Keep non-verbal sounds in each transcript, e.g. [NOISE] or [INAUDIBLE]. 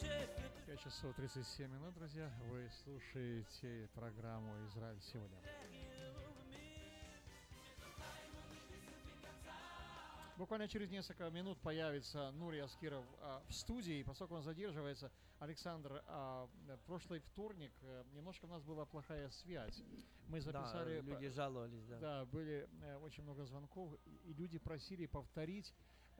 5 часов 37 минут, друзья. Вы слушаете программу «Израиль сегодня». Буквально через несколько минут появится Нури Аскиров а, в студии. Поскольку он задерживается, Александр, а, прошлый вторник э, немножко у нас была плохая связь. Мы записали... Да, люди жаловались, да. Да, были э, очень много звонков, и люди просили повторить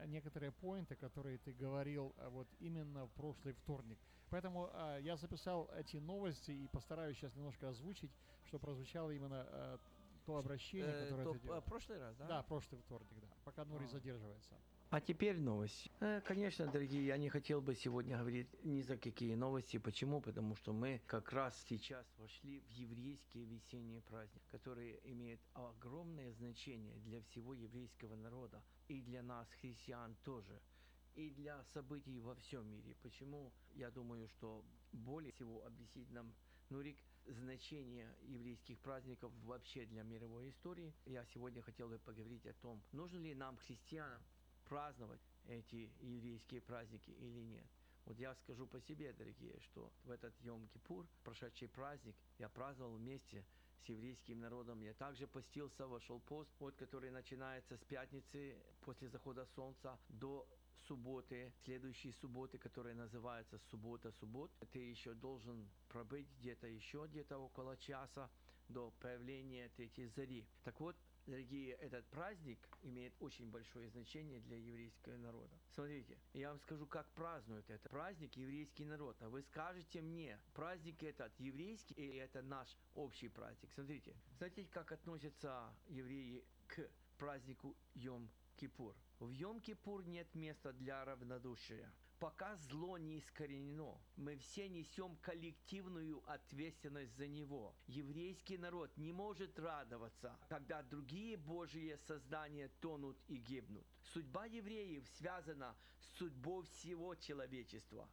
некоторые поинты, которые ты говорил а, вот именно в прошлый вторник. Поэтому а, я записал эти новости и постараюсь сейчас немножко озвучить, что прозвучало именно а, то обращение, Э, которое то ты делал. прошлый раз, да? Да, прошлый вторник, да. Пока Нури А. задерживается. А теперь новости. Э, Конечно, дорогие, я не хотел бы сегодня говорить ни за какие новости. Почему? Потому что мы как раз сейчас вошли в еврейские весенние праздники, которые имеют огромное значение для всего еврейского народа и для нас, христиан, тоже. И для событий во всем мире. Почему? Я думаю, что более всего объяснить нам Нурик значение еврейских праздников вообще для мировой истории. Я сегодня хотел бы поговорить о том, нужно ли нам, христианам, праздновать эти еврейские праздники или нет. Вот я скажу по себе, дорогие, что в этот Йом-Кипур, прошедший праздник, я праздновал вместе с еврейским народом. Я также постился, вошел пост, вот, который начинается с пятницы после захода солнца до субботы, следующей субботы, которая называется суббота суббот. Ты еще должен пробыть где-то еще где-то около часа до появления третьей зари. Так вот, дорогие, этот праздник имеет очень большое значение для еврейского народа. Смотрите, я вам скажу, как празднуют это. Праздник еврейский народ. А вы скажете мне, праздник этот еврейский или это наш общий праздник? Смотрите, знаете, как относятся евреи к празднику Йом-Кипур? В Йом-Кипур нет места для равнодушия. Пока зло не искоренено, мы все несем коллективную ответственность за него. Еврейский народ не может радоваться, когда другие Божьи создания тонут и гибнут. Судьба евреев связана с судьбой всего человечества.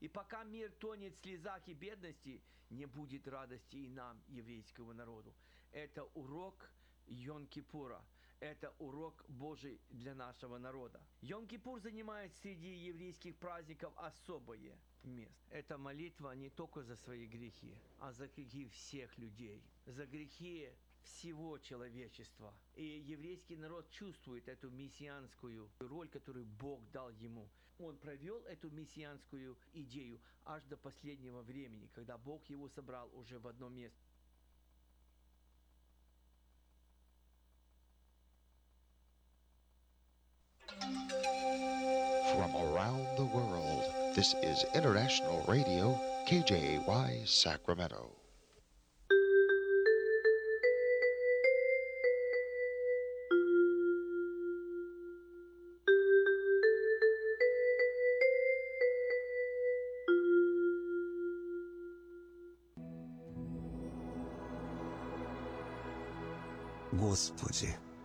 И пока мир тонет в слезах и бедности, не будет радости и нам, еврейскому народу. Это урок Йон-Кипура. Это урок Божий для нашего народа. Йом-Кипур занимает среди еврейских праздников особое место. Это молитва не только за свои грехи, а за грехи всех людей, за грехи всего человечества. И еврейский народ чувствует эту мессианскую роль, которую Бог дал ему. Он провел эту мессианскую идею аж до последнего времени, когда Бог его собрал уже в одно место. this is International Radio, KJY Sacramento. Господи,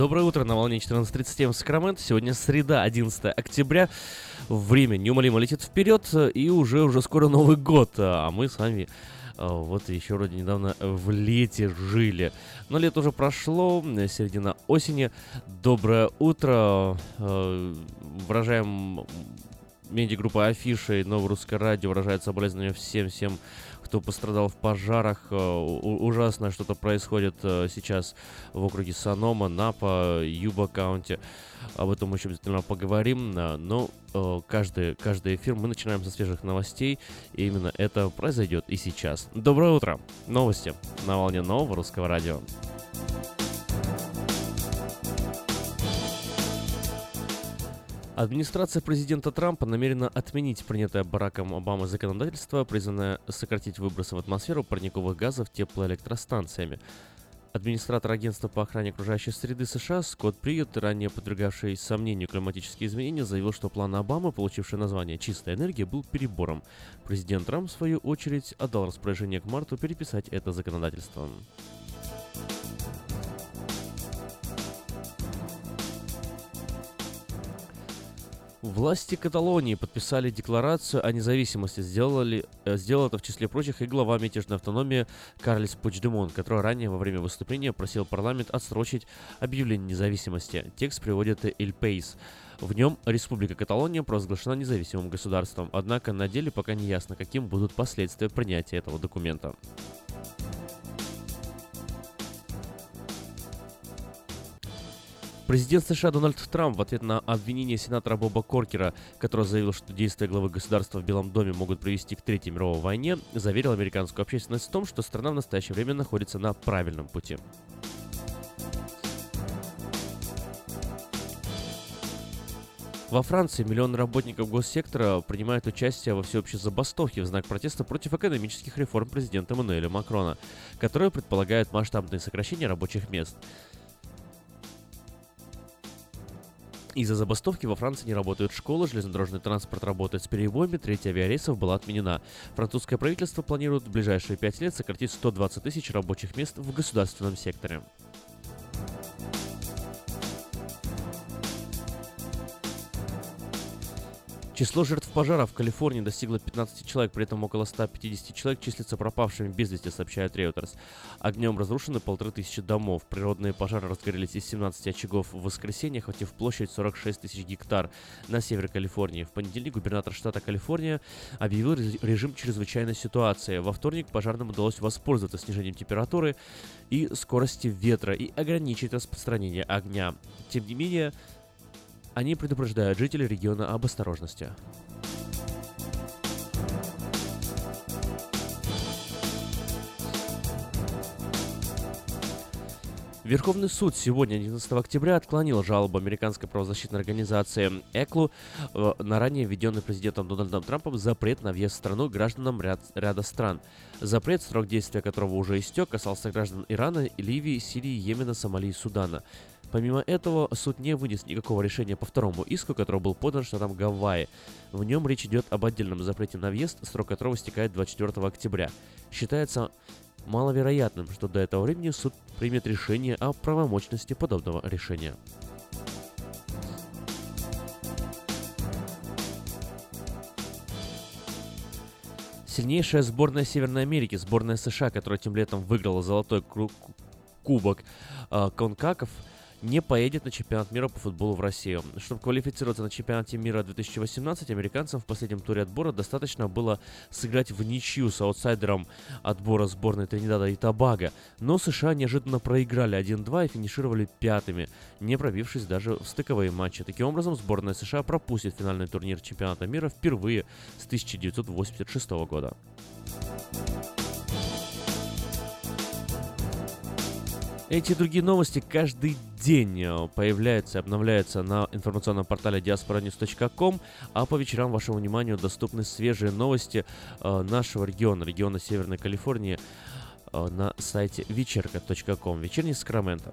Доброе утро на волне 14.37 в. Сегодня среда, 11 октября. Время неумолимо летит вперед, и уже уже скоро Новый год. А мы с вами а, вот еще вроде недавно в лете жили. Но лето уже прошло, середина осени. Доброе утро. А, выражаем медиагруппа Афиши и Новое Русское Радио выражает соболезнования всем-всем кто пострадал в пожарах. Э, ужасное что-то происходит э, сейчас в округе Санома, Напа, Юба Каунти. Об этом мы еще обязательно поговорим. Э, но каждый, каждый эфир мы начинаем со свежих новостей. И именно это произойдет и сейчас. Доброе утро. Новости на волне нового русского радио. Администрация президента Трампа намерена отменить принятое Бараком Обамой законодательство, призванное сократить выбросы в атмосферу парниковых газов теплоэлектростанциями. Администратор агентства по охране окружающей среды США Скотт Приют, ранее подвергавший сомнению климатические изменения, заявил, что план Обамы, получивший название «Чистая энергия», был перебором. Президент Трамп, в свою очередь, отдал распоряжение к марту переписать это законодательство. Власти Каталонии подписали декларацию о независимости. Сделали, э, сделал это в числе прочих и глава мятежной автономии Карлис Пучдемон, который ранее во время выступления просил парламент отсрочить объявление независимости. Текст приводит Эль Пейс. В нем Республика Каталония провозглашена независимым государством, однако на деле пока не ясно, каким будут последствия принятия этого документа. Президент США Дональд Трамп в ответ на обвинение сенатора Боба Коркера, который заявил, что действия главы государства в Белом доме могут привести к Третьей мировой войне, заверил американскую общественность в том, что страна в настоящее время находится на правильном пути. Во Франции миллионы работников госсектора принимают участие во всеобщей забастовке в знак протеста против экономических реформ президента Эммануэля Макрона, которые предполагают масштабные сокращения рабочих мест. Из-за забастовки во Франции не работают школы, железнодорожный транспорт работает с перебоями, треть авиарейсов была отменена. Французское правительство планирует в ближайшие пять лет сократить 120 тысяч рабочих мест в государственном секторе. Число жертв пожара в Калифорнии достигло 15 человек, при этом около 150 человек числятся пропавшими без вести, сообщает Reuters. Огнем разрушены полторы тысячи домов. Природные пожары разгорелись из 17 очагов в воскресенье, охватив площадь 46 тысяч гектар на севере Калифорнии. В понедельник губернатор штата Калифорния объявил режим чрезвычайной ситуации. Во вторник пожарным удалось воспользоваться снижением температуры и скорости ветра и ограничить распространение огня. Тем не менее, они предупреждают жителей региона об осторожности. Верховный суд сегодня, 11 октября, отклонил жалобу американской правозащитной организации ЭКЛУ э, на ранее введенный президентом Дональдом Трампом запрет на въезд в страну гражданам ряд, ряда стран. Запрет, срок действия которого уже истек, касался граждан Ирана, Ливии, Сирии, Йемена, Сомали и Судана. Помимо этого, суд не вынес никакого решения по второму иску, который был подан штатом Гавайи. В нем речь идет об отдельном запрете на въезд, срок которого стекает 24 октября. Считается маловероятным, что до этого времени суд примет решение о правомочности подобного решения. Сильнейшая сборная Северной Америки, сборная США, которая тем летом выиграла золотой кубок э, Конкаков – не поедет на чемпионат мира по футболу в Россию. Чтобы квалифицироваться на чемпионате мира 2018, американцам в последнем туре отбора достаточно было сыграть в ничью с аутсайдером отбора сборной Тринидада и Тобаго. Но США неожиданно проиграли 1-2 и финишировали пятыми, не пробившись даже в стыковые матчи. Таким образом, сборная США пропустит финальный турнир чемпионата мира впервые с 1986 года. Эти и другие новости каждый день э, появляются и обновляются на информационном портале diasporanews.com, а по вечерам вашему вниманию доступны свежие новости э, нашего региона, региона Северной Калифорнии э, на сайте вечерка.ком, вечерний Сакраменто.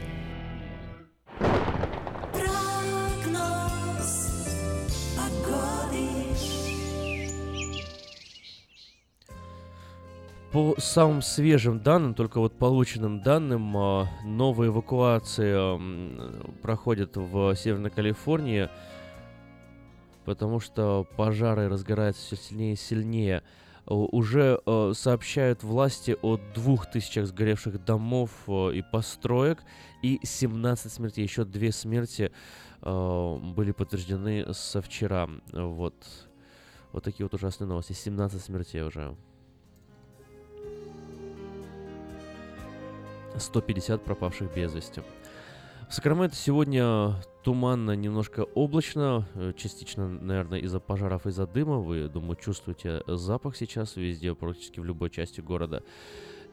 По самым свежим данным, только вот полученным данным, а, новые эвакуации проходят в Северной Калифорнии, потому что пожары разгораются все сильнее и сильнее. Уже а, сообщают власти о двух тысячах сгоревших домов а, и построек и 17 смертей. Еще две смерти были подтверждены со вчера. Вот. Вот такие вот ужасные новости. 17 смертей уже. 150 пропавших без вести. В Сакраменто сегодня туманно, немножко облачно, э, частично, наверное, из-за пожаров, из-за дыма. Вы, думаю, чувствуете запах сейчас везде, практически в любой части города.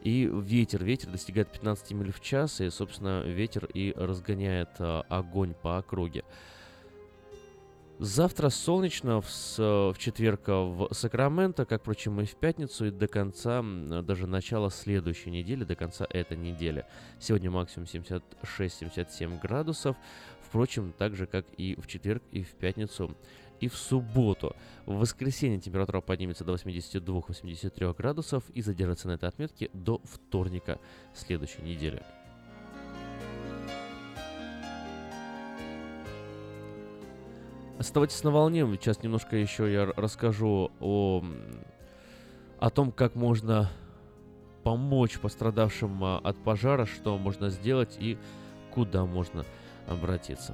И ветер, ветер достигает 15 миль в час, и, собственно, ветер и разгоняет а, огонь по округе. Завтра солнечно, в, в четверг в Сакраменто, как, впрочем, и в пятницу, и до конца, даже начала следующей недели, до конца этой недели. Сегодня максимум 76-77 градусов, впрочем, так же, как и в четверг, и в пятницу, и в субботу. В воскресенье температура поднимется до 82-83 градусов и задержится на этой отметке до вторника следующей недели. Оставайтесь на волне. Сейчас немножко еще я расскажу о, о том, как можно помочь пострадавшим а, от пожара, что можно сделать и куда можно обратиться.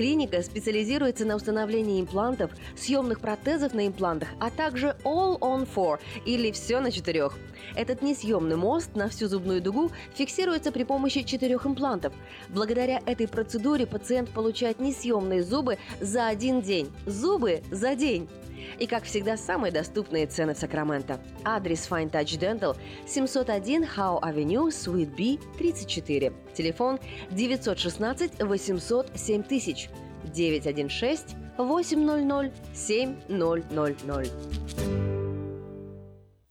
Клиника специализируется на установлении имплантов, съемных протезов на имплантах, а также All on Four или все на четырех. Этот несъемный мост на всю зубную дугу фиксируется при помощи четырех имплантов. Благодаря этой процедуре пациент получает несъемные зубы за один день. Зубы за день! И, как всегда, самые доступные цены в Сакраменто. Адрес Fine Touch Dental 701 Howe Avenue, Suite B, 34. Телефон 916 800 7000 916 800 7000.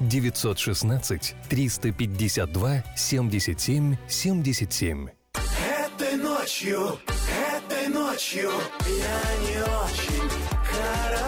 916 352 77 77. Этой ночью, этой ночью я не очень караочен.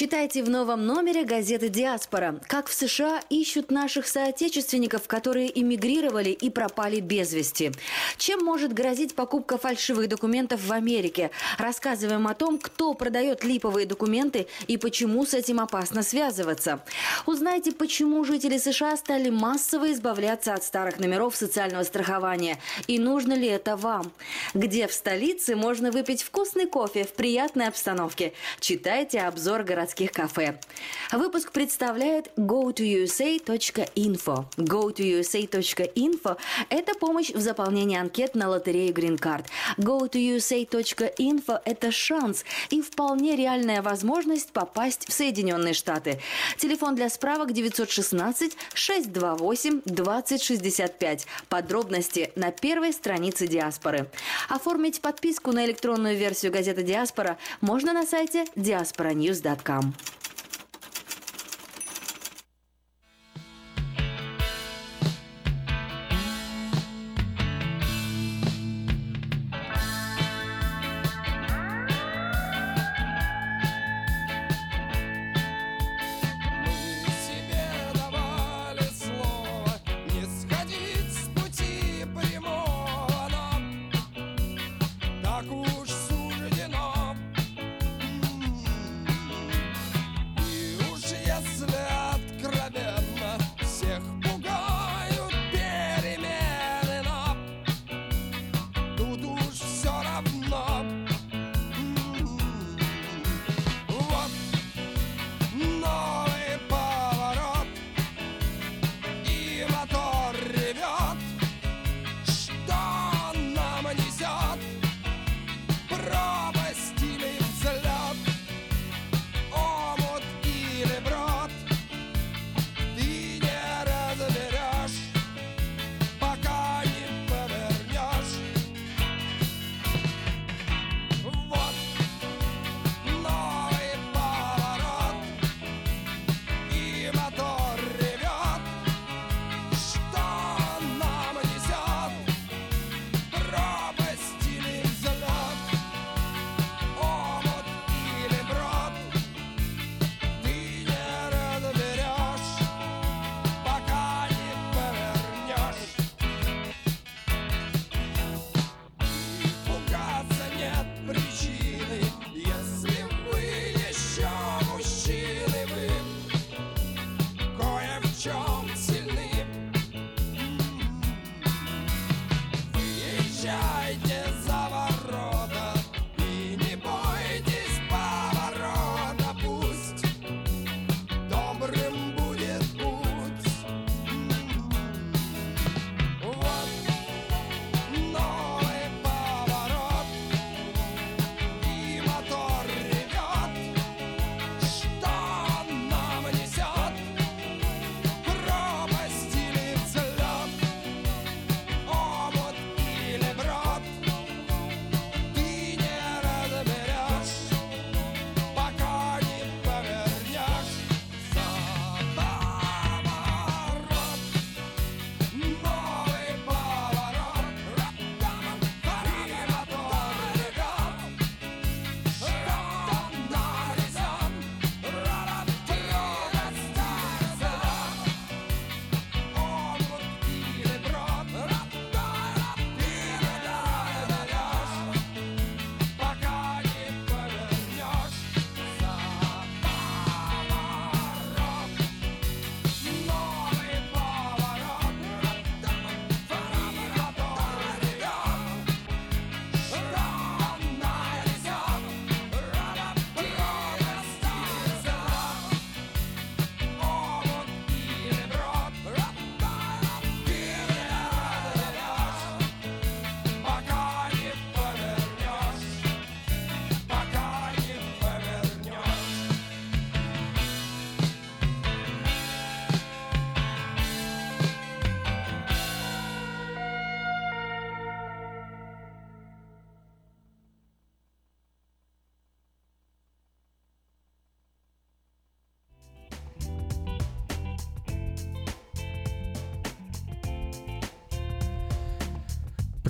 Читайте в новом номере газеты «Диаспора». Как в США ищут наших соотечественников, которые эмигрировали и пропали без вести. Чем может грозить покупка фальшивых документов в Америке? Рассказываем о том, кто продает липовые документы и почему с этим опасно связываться. Узнайте, почему жители США стали массово избавляться от старых номеров социального страхования. И нужно ли это вам? Где в столице можно выпить вкусный кофе в приятной обстановке? Читайте обзор городских кафе. Выпуск представляет go2usa.info. go2usa.info – это помощь в заполнении анкет на лотерею Green Card. go2usa.info – это шанс и вполне реальная возможность попасть в Соединенные Штаты. Телефон для справок 916 628 2065. Подробности на первой странице Диаспоры. Оформить подписку на электронную версию газеты Диаспора можно на сайте diasporanews.com. Мы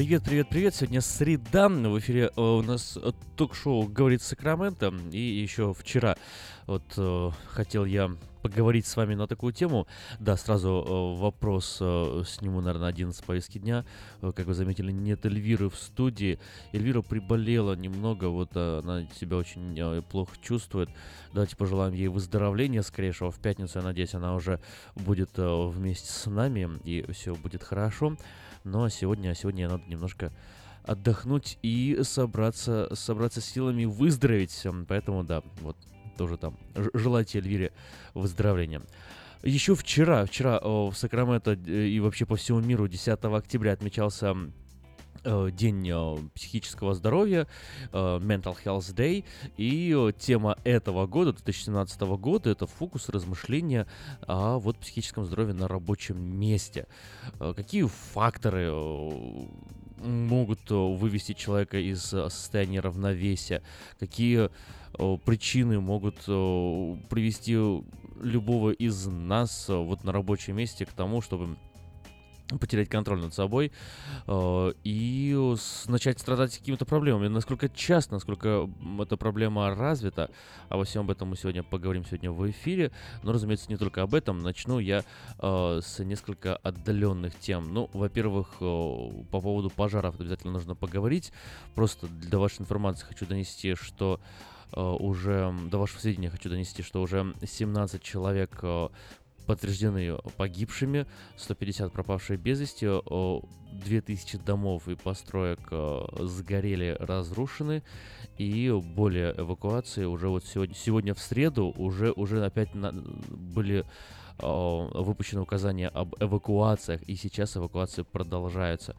Привет, привет, привет. Сегодня среда. В эфире э, у нас э, ток-шоу «Говорит Сакраменто». И еще вчера вот э, хотел я поговорить с вами на такую тему. Да, сразу вопрос сниму, наверное, один с повестки дня. Как вы заметили, нет Эльвиры в студии. Эльвира приболела немного, вот она себя очень плохо чувствует. Давайте пожелаем ей выздоровления скорейшего. В пятницу, я надеюсь, она уже будет вместе с нами, и все будет хорошо. Но сегодня, сегодня надо немножко отдохнуть и собраться, собраться силами, выздороветь. Поэтому, да, вот тоже там желайте Эльвире выздоровления. Еще вчера, вчера э, в Сакраменто э, и вообще по всему миру 10 октября отмечался День э, психического здоровья, э, Mental Health Day, и э, тема этого года, 2017 года, это фокус размышления о вот психическом здоровье на рабочем месте. Э, Какие факторы э, могут э, вывести человека из э, состояния равновесия? Какие э, причины могут э, привести любого из нас э, вот на рабочем месте к тому, чтобы потерять контроль над собой э, и с- начать страдать какими-то проблемами. Насколько часто, насколько эта проблема развита, обо всем об этом мы сегодня поговорим сегодня в эфире. Но, разумеется, не только об этом. Начну я э, с несколько отдаленных тем. Ну, во-первых, э, по поводу пожаров обязательно нужно поговорить. Просто для вашей информации хочу донести, что э, уже до вашего сведения хочу донести, что уже 17 человек э, подтверждены погибшими, 150 пропавшие без вести, о, 2000 домов и построек э, сгорели, разрушены, и более эвакуации уже вот сегодня, сегодня в среду уже, уже опять на- были э, выпущены указания об эвакуациях, и сейчас эвакуации продолжаются.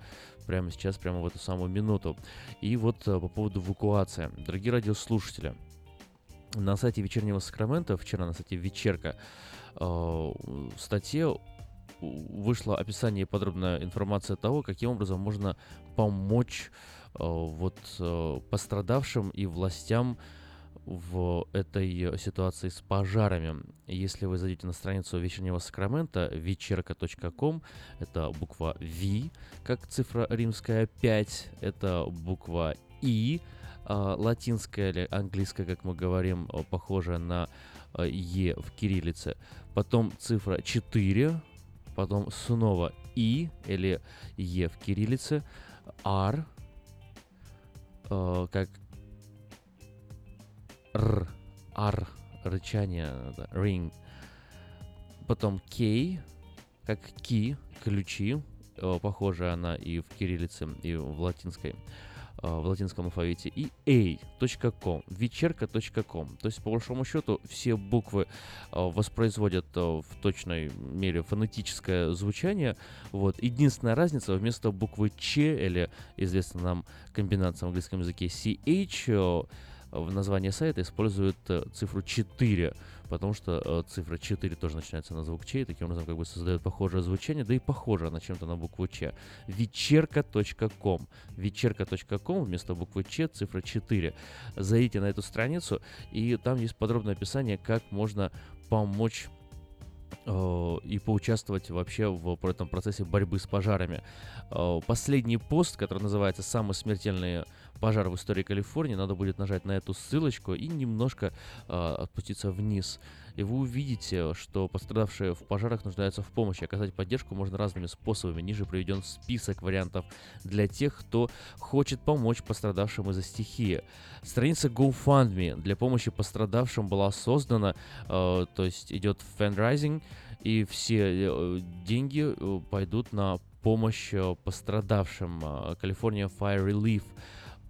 Прямо сейчас, прямо в эту самую минуту. И вот э, по поводу эвакуации. Дорогие радиослушатели, на сайте вечернего Сакрамента, вчера на сайте Вечерка, э, в статье вышло описание и подробная информация того, каким образом можно помочь э, вот э, пострадавшим и властям в этой ситуации с пожарами. Если вы зайдете на страницу вечернего Сакрамента вечерка.ком, это буква V, как цифра римская 5, это буква И, а, латинская или английская, как мы говорим, э, похожая на э, Е в кириллице. Потом цифра 4, потом снова И или Е в кириллице, R, э, как Р, Р, рычание, ring. Потом K, как ки, ключи, э, похожая она и в кириллице, и в латинской э, в латинском алфавите, и a.com, вечерка.com. То есть, по большому счету, все буквы э, воспроизводят э, в точной мере фонетическое звучание. Вот. Единственная разница, вместо буквы Ч, или известна нам комбинация в английском языке CH, э, в названии сайта используют э, цифру 4, потому что э, цифра 4 тоже начинается на звук Ч, и таким образом как бы создает похожее звучание, да и похоже она чем-то на букву Ч. Вечерка.ком. Вечерка.ком вместо буквы Ч цифра 4. Зайдите на эту страницу, и там есть подробное описание, как можно помочь э, и поучаствовать вообще в этом процессе борьбы с пожарами. Э, Последний пост, который называется «Самые смертельные пожары в истории Калифорнии», надо будет нажать на эту ссылочку и немножко э, опуститься вниз. И вы увидите, что пострадавшие в пожарах нуждаются в помощи. Оказать поддержку можно разными способами. Ниже приведен список вариантов для тех, кто хочет помочь пострадавшим из-за стихии. Страница GoFundMe для помощи пострадавшим была создана, э, то есть идет фандрайзинг, и все э, деньги э, пойдут на помощь э, пострадавшим. э, California Fire Relief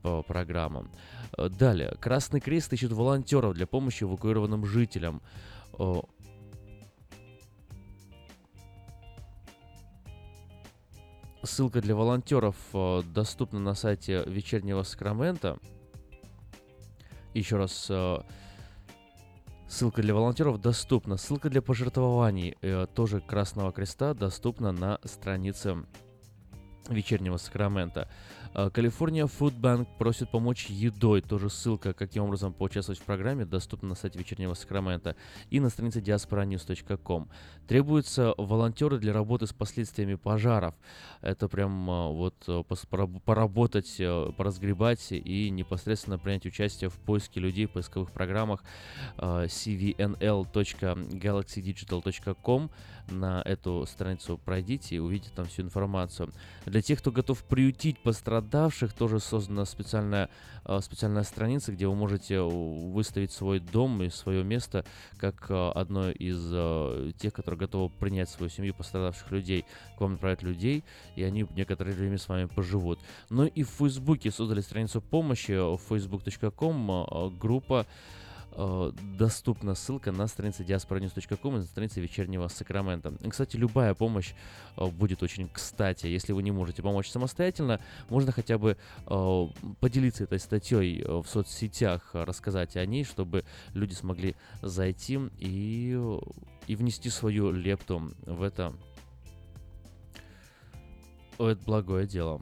по программам. Э, Далее. Красный Крест ищет волонтеров для помощи эвакуированным жителям. Ссылка для волонтеров э, доступна на сайте вечернего Сакрамента. Еще раз, э, ссылка для волонтеров доступна. Ссылка для пожертвований тоже Красного Креста доступна на странице вечернего Сакрамента. А, Калифорния Bank просит помочь едой. Тоже ссылка, каким образом поучаствовать в программе, доступна на сайте вечернего Сакрамента и на странице diasporanews.com. Требуются волонтеры для работы с последствиями пожаров. Это прям а, вот а, поработать, поразгребать и непосредственно принять участие в поиске людей в поисковых программах cvnl.galaxydigital.com. На эту страницу пройдите и увидите там всю информацию. Для тех, кто готов приютить пострадавших, тоже создана специальная, а, специальная страница, где вы можете э, выставить свой дом и свое место как а, одно из а, тех, которые готовы принять свою семью пострадавших людей. К вам отправят людей, и они некоторое время с вами поживут. Ну и в Фейсбуке создали страницу помощи э, facebook.com, группа э, доступна ссылка на странице diasporanews.com и на странице вечернего Сакрамента. И, Кстати, любая помощь э, будет очень кстати. Если вы не можете помочь самостоятельно, можно хотя бы э, поделиться этой статьей э, в соцсетях, э, рассказать о ней, чтобы люди смогли зайти и, э, и внести свою лепту в это, в это благое дело.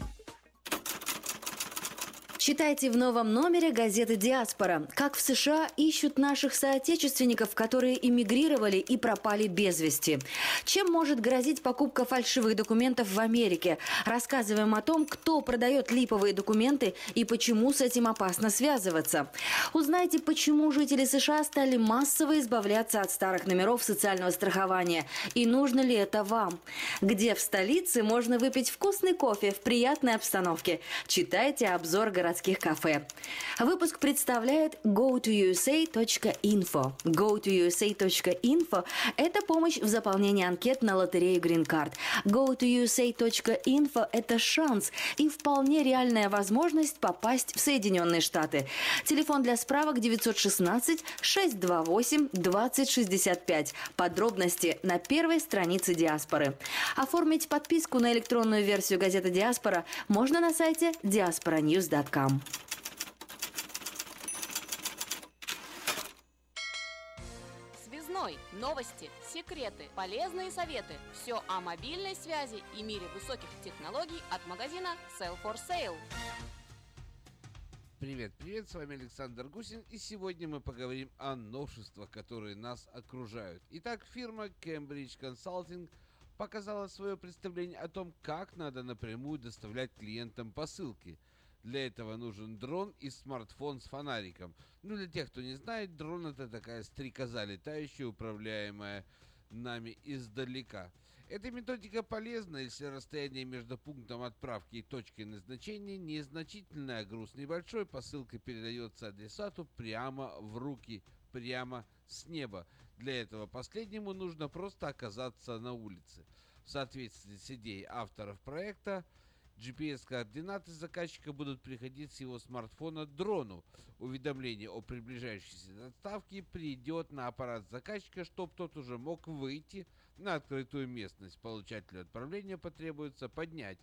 Читайте в новом номере газеты «Диаспора». Как в США ищут наших соотечественников, которые эмигрировали и пропали без вести. Чем может грозить покупка фальшивых документов в Америке? Рассказываем о том, кто продает липовые документы и почему с этим опасно связываться. Узнайте, почему жители США стали массово избавляться от старых номеров социального страхования. И нужно ли это вам? Где в столице можно выпить вкусный кофе в приятной обстановке? Читайте обзор городских городских кафе. Выпуск представляет go2usa.info. go2usa.info – это помощь в заполнении анкет на лотерею Green Card. go2usa.info – это шанс и вполне реальная возможность попасть в Соединенные Штаты. Телефон для справок 916 628 2065. Подробности на первой странице Диаспоры. Оформить подписку на электронную версию газеты Диаспора можно на сайте diasporanews.com. Связной. Новости, секреты, полезные советы. Все о мобильной связи и мире высоких технологий от магазина Sell for Sale. Привет, привет, с вами Александр Гусин, и сегодня мы поговорим о новшествах, которые нас окружают. Итак, фирма Cambridge Consulting показала свое представление о том, как надо напрямую доставлять клиентам посылки. Для этого нужен дрон и смартфон с фонариком. Ну, для тех, кто не знает, дрон это такая стрекоза летающая, управляемая нами издалека. Эта методика полезна, если расстояние между пунктом отправки и точкой назначения незначительное, а груз небольшой, посылка передается адресату прямо в руки, прямо с неба. Для этого последнему нужно просто оказаться на улице. В соответствии с идеей авторов проекта, GPS-координаты заказчика будут приходить с его смартфона дрону. Уведомление о приближающейся доставке придет на аппарат заказчика, чтобы тот уже мог выйти на открытую местность. Получателю отправления потребуется поднять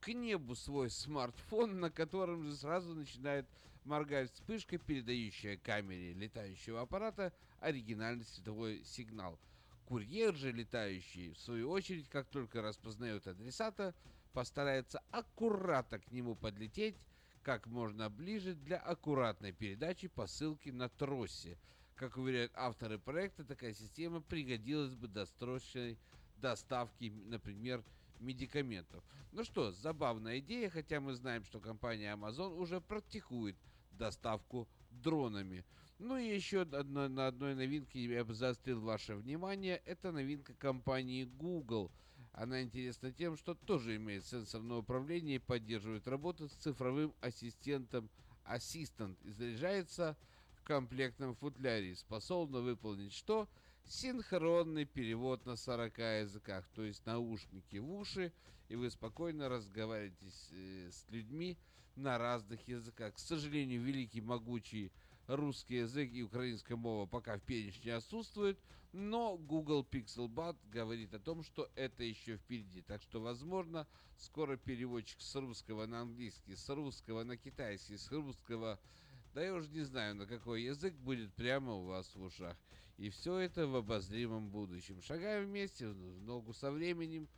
к небу свой смартфон, на котором же сразу начинает моргать вспышка, передающая камере летающего аппарата оригинальный световой сигнал. Курьер же летающий, в свою очередь, как только распознает адресата, постарается аккуратно к нему подлететь как можно ближе для аккуратной передачи посылки на тросе. Как уверяют авторы проекта, такая система пригодилась бы досрочной доставки, например, медикаментов. Ну что, забавная идея, хотя мы знаем, что компания Amazon уже практикует доставку дронами. Ну и еще одно, на одной новинке я бы заострил ваше внимание. Это новинка компании Google. Она интересна тем, что тоже имеет сенсорное управление и поддерживает работу с цифровым ассистентом Assistant и заряжается в комплектном футляре. Способна выполнить что? Синхронный перевод на 40 языках, то есть наушники в уши, и вы спокойно разговариваете с, э, с людьми на разных языках. К сожалению, великий могучий русский язык и украинская мова пока в перечне отсутствуют, но Google Pixel Buds говорит о том, что это еще впереди. Так что, возможно, скоро переводчик с русского на английский, с русского на китайский, с русского, да я уже не знаю, на какой язык будет прямо у вас в ушах. И все это в обозримом будущем. Шагаем вместе в ногу со временем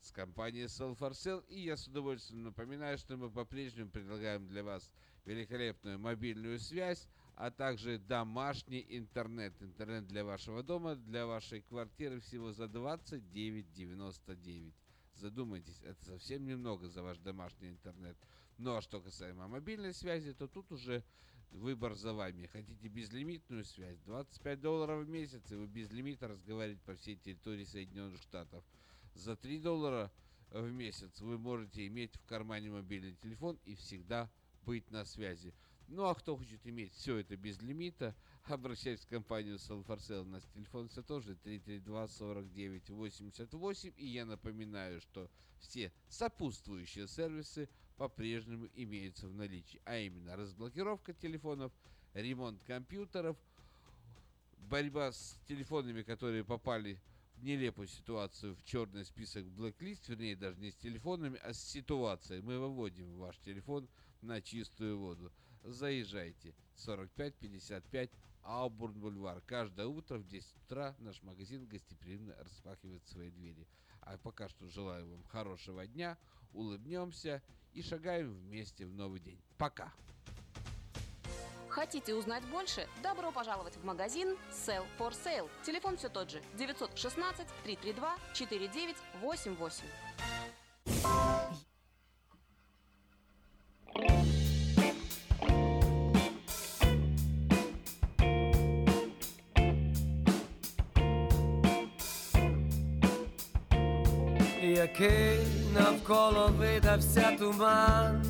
с компанией Sell for Sale. И я с удовольствием напоминаю, что мы по-прежнему предлагаем для вас великолепную мобильную связь, а также домашний интернет. Интернет для вашего дома, для вашей квартиры всего за 29,99. Задумайтесь, это совсем немного за ваш домашний интернет. Ну а что касаемо мобильной связи, то тут уже выбор за вами. Хотите безлимитную связь? 25 долларов в месяц, и вы без лимита разговариваете по всей территории Соединенных Штатов. За 3 доллара в месяц вы можете иметь в кармане мобильный телефон и всегда быть на связи. Ну а кто хочет иметь все это без лимита, [LAUGHS] обращайтесь в компанию Селфорсел. У нас телефон все тоже 332 49 88. И я напоминаю, что все сопутствующие сервисы по-прежнему имеются в наличии. А именно разблокировка телефонов, ремонт компьютеров, борьба с телефонами, которые попали в нелепую ситуацию в черный список Blacklist, вернее даже не с телефонами, а с ситуацией. Мы выводим ваш телефон на чистую воду. Заезжайте. 45-55 Аубурн Бульвар. Каждое утро в 10 утра наш магазин гостеприимно распахивает свои двери. А пока что желаю вам хорошего дня, улыбнемся и шагаем вместе в новый день. Пока! Хотите узнать больше? Добро пожаловать в магазин Sell for Sale. Телефон все тот же 916 332 4988. Який навколо видався туман,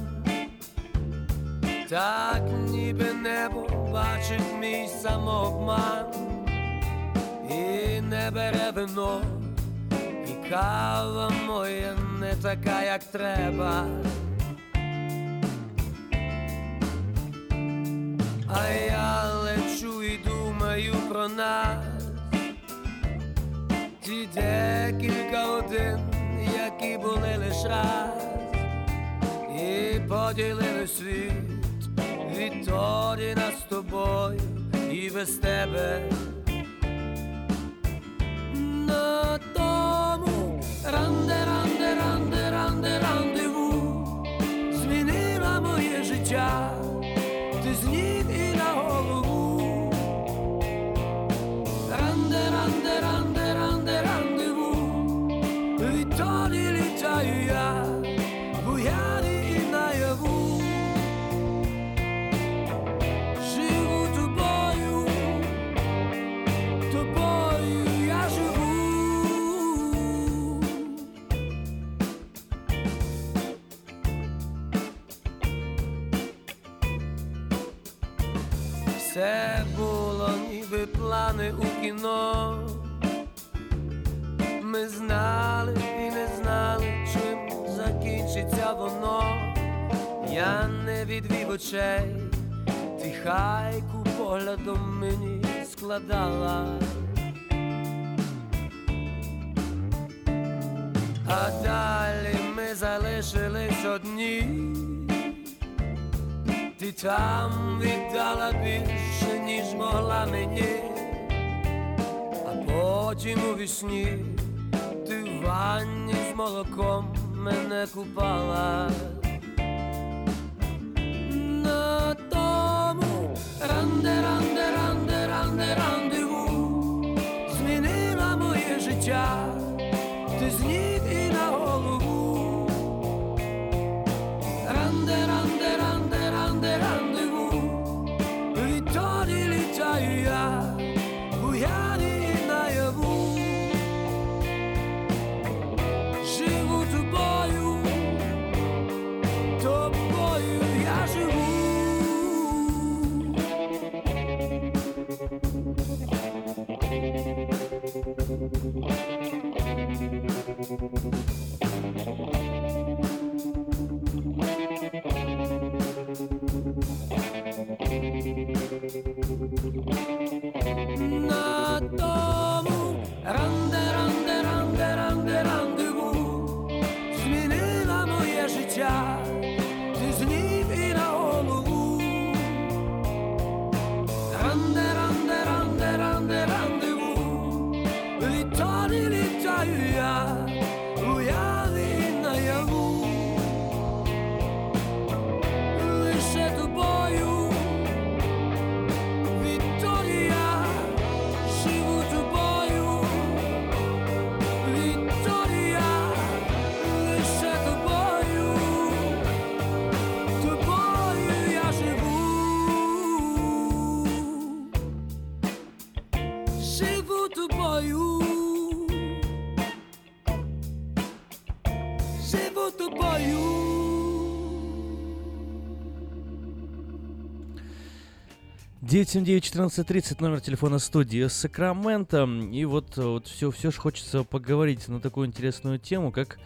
так ніби небо бачить мій самообман. І не бере вино, і кава моя не така, як треба. А я лечу і думаю про нас. Ті були лиш раз, і поділили світ відтоді нас з тобою і без тебе. На тому ранде, Плани у кіно. Ми знали і не знали, чим закінчиться воно. Я не відвів очей, ти хайку поглядом мені складала. А далі ми залишились одні. Ти там віддала більше, ніж могла мені, потім у вісні ти в ванні з молоком мене купала. На тому ранде, ранде, ранде, ранде, рандеву змінила моє життя, на 979-1430, номер телефона студии Сакрамента. И вот, вот все, все же хочется поговорить на такую интересную тему, как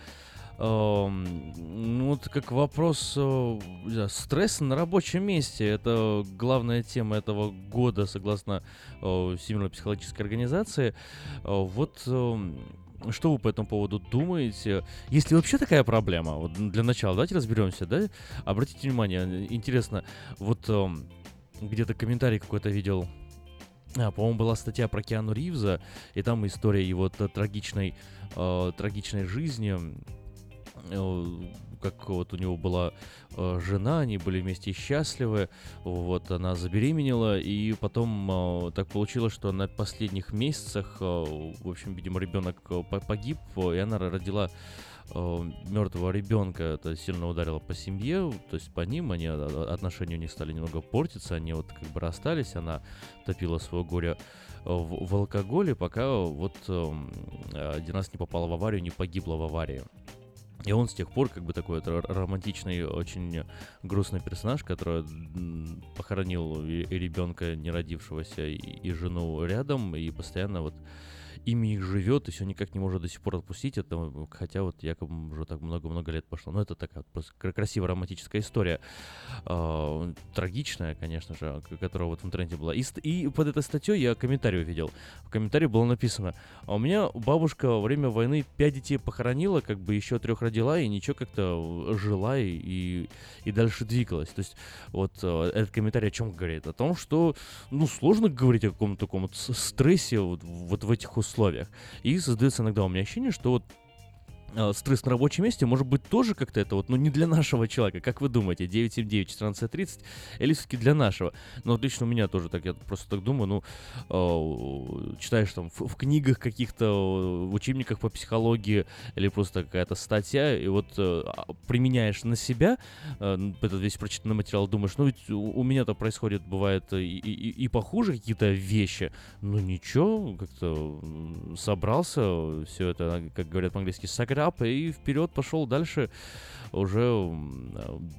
эм, ну, вот как вопрос э, знаю, стресса на рабочем месте. Это главная тема этого года, согласно э, Всемирной психологической организации. Э, вот э, что вы по этому поводу думаете? Есть ли вообще такая проблема? Вот для начала давайте разберемся, да? Обратите внимание, интересно, вот эм, где-то комментарий какой-то видел. А, по-моему, была статья про Киану Ривза, и там история его трагичной, э, трагичной жизни. Э, как вот у него была э, жена, они были вместе счастливы, вот она забеременела, и потом э, так получилось, что на последних месяцах, э, в общем, видимо, ребенок по- погиб, и она родила мертвого ребенка. Это сильно ударило по семье, то есть по ним, они а, отношения у них стали немного портиться, они вот как бы расстались, она топила свое горе э, в, в алкоголе, пока вот эм, один раз не попала в аварию, не погибла в аварии. И он с тех пор как бы такой вот романтичный, очень грустный персонаж, который похоронил и, ребенка не родившегося, и жену рядом, и постоянно вот ими их живет, и все никак не может до сих пор отпустить это, хотя вот якобы уже так много-много лет пошло. Но это такая просто кра- красивая романтическая история. А, трагичная, конечно же, которая вот в интернете была. И, и под этой статьей я комментарий увидел. В комментарии было написано, а у меня бабушка во время войны пять детей похоронила, как бы еще трех родила, и ничего как-то жила и, и, и дальше двигалась. То есть вот э, этот комментарий о чем говорит? О том, что, ну, сложно говорить о каком-то таком вот стрессе вот, вот в этих условиях. И создается иногда у меня ощущение, что вот э, стресс на рабочем месте может быть тоже как-то это вот, ну не для нашего человека, как вы думаете, 979-1430 или все-таки для нашего? Ну вот лично у меня тоже так, я просто так думаю, ну э, читаешь там в, в книгах каких-то, э, в учебниках по психологии или просто какая-то статья, и вот э, а, применяешь на себя э, этот весь прочитанный материал, думаешь, ну ведь у, у меня-то происходит, бывает и, и, и похуже какие-то вещи, ну ничего, как-то собрался, все это, как говорят по-английски, саграп, и вперед пошел дальше уже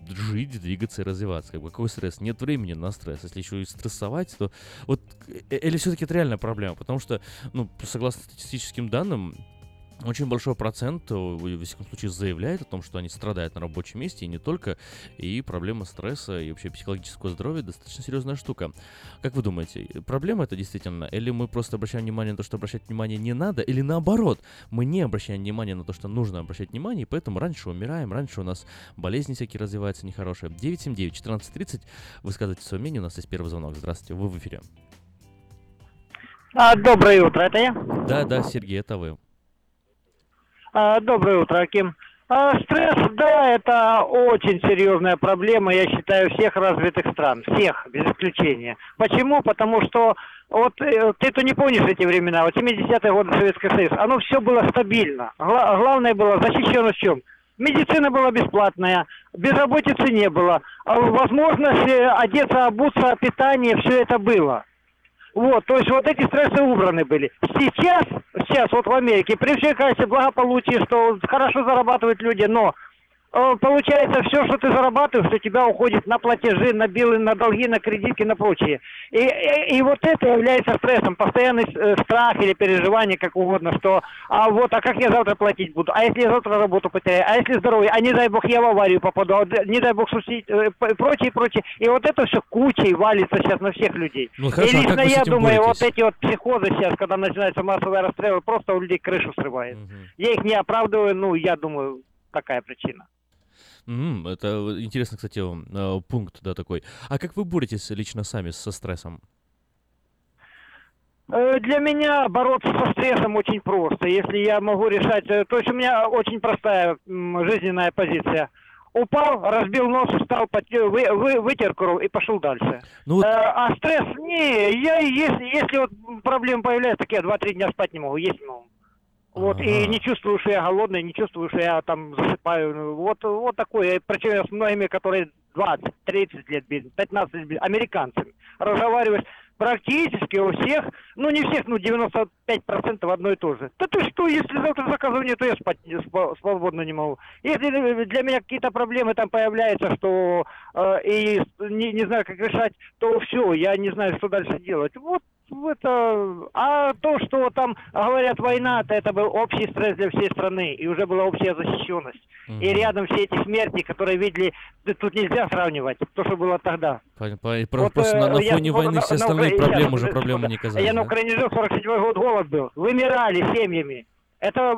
жить, двигаться и развиваться. Как бы, какой стресс? Нет времени на стресс. Если еще и стрессовать, то вот э, или все-таки это реальная проблема, потому что, ну, согласно статистическим данным, очень большой процент, э, во всяком случае, заявляет о том, что они страдают на рабочем месте, и не только, и проблема стресса и вообще психологического здоровья достаточно серьезная штука. Как вы думаете, проблема это действительно, или мы просто обращаем внимание на то, что обращать внимание не надо, или наоборот, мы не обращаем внимание на то, что нужно обращать внимание, и поэтому раньше умираем, раньше у нас болезни всякие развиваются нехорошие. 979-1430, высказывайте свое мнение, у нас есть первый звонок. Здравствуйте, вы в эфире. А, доброе утро, это я? Да, да, Сергей, это вы. А, доброе утро, Аким. А, стресс, да, это очень серьезная проблема, я считаю, всех развитых стран, всех, без исключения. Почему? Потому что вот э, ты-то не помнишь эти времена, вот 70-е годы Советский Союз, оно все было стабильно. Гла- главное было защищенность в чем? Медицина была бесплатная, безработицы не было, а возможность одеться, обуться, питание, все это было. Вот, то есть вот эти стрессы убраны были. Сейчас, сейчас вот в Америке, при всей, конечно, благополучии, что хорошо зарабатывают люди, но получается все, что ты зарабатываешь, у тебя уходит на платежи, на билы, на долги, на кредитки, на прочее. И, и, и вот это является стрессом, постоянный э, страх или переживание, как угодно, что а вот, а как я завтра платить буду, а если я завтра работу потеряю, а если здоровье, а не дай бог я в аварию попаду, а не дай бог сусид, э, прочее, прочее. И вот это все кучей валится сейчас на всех людей. Ну, хорошо, и а лично с я думаю, боретесь? вот эти вот психозы сейчас, когда начинаются массовые расстрелы, просто у людей крышу срывает. Я их не оправдываю, ну, я думаю, такая причина. М, это интересный, кстати, э, пункт, да, такой. А как вы боретесь лично сами со стрессом? Э, Для меня бороться со стрессом очень просто. Если я могу решать... э, То есть у меня очень простая жизненная позиция. Упал, разбил нос, встал, вы- вы- вытер кровь и пошел дальше. Ну Э, а стресс, не, я если, если вот проблемы появляются, так я 2-3 дня спать не могу, есть не могу. Вот, и не чувствую, что я голодный, не чувствую, что я там засыпаю. Вот, вот такое. Причем я с многими, которые 20, 30 лет бизнес, 15 лет бизнес, американцами разговариваешь. Практически у всех, ну не всех, ну 95% одно и то же. Да ты что, если завтра заказов нет, то я спать свободно не могу. Если для меня какие-то проблемы там появляются, что э, и не, не знаю, как решать, то все, я не знаю, что дальше делать. Вот это... А то, что там говорят война, то это был общий стресс для всей страны, и уже была общая защищенность. И рядом все эти смерти, которые видели, тут нельзя сравнивать, то, что было тогда. По- по- про- Вот, просто на, э, на я фоне скоро войны на- все на остальные Украине- проблемы я- уже [LAUGHS] проблемы не казались. Я на да? Украине жил, 47 год голод был. Вымирали семьями. Это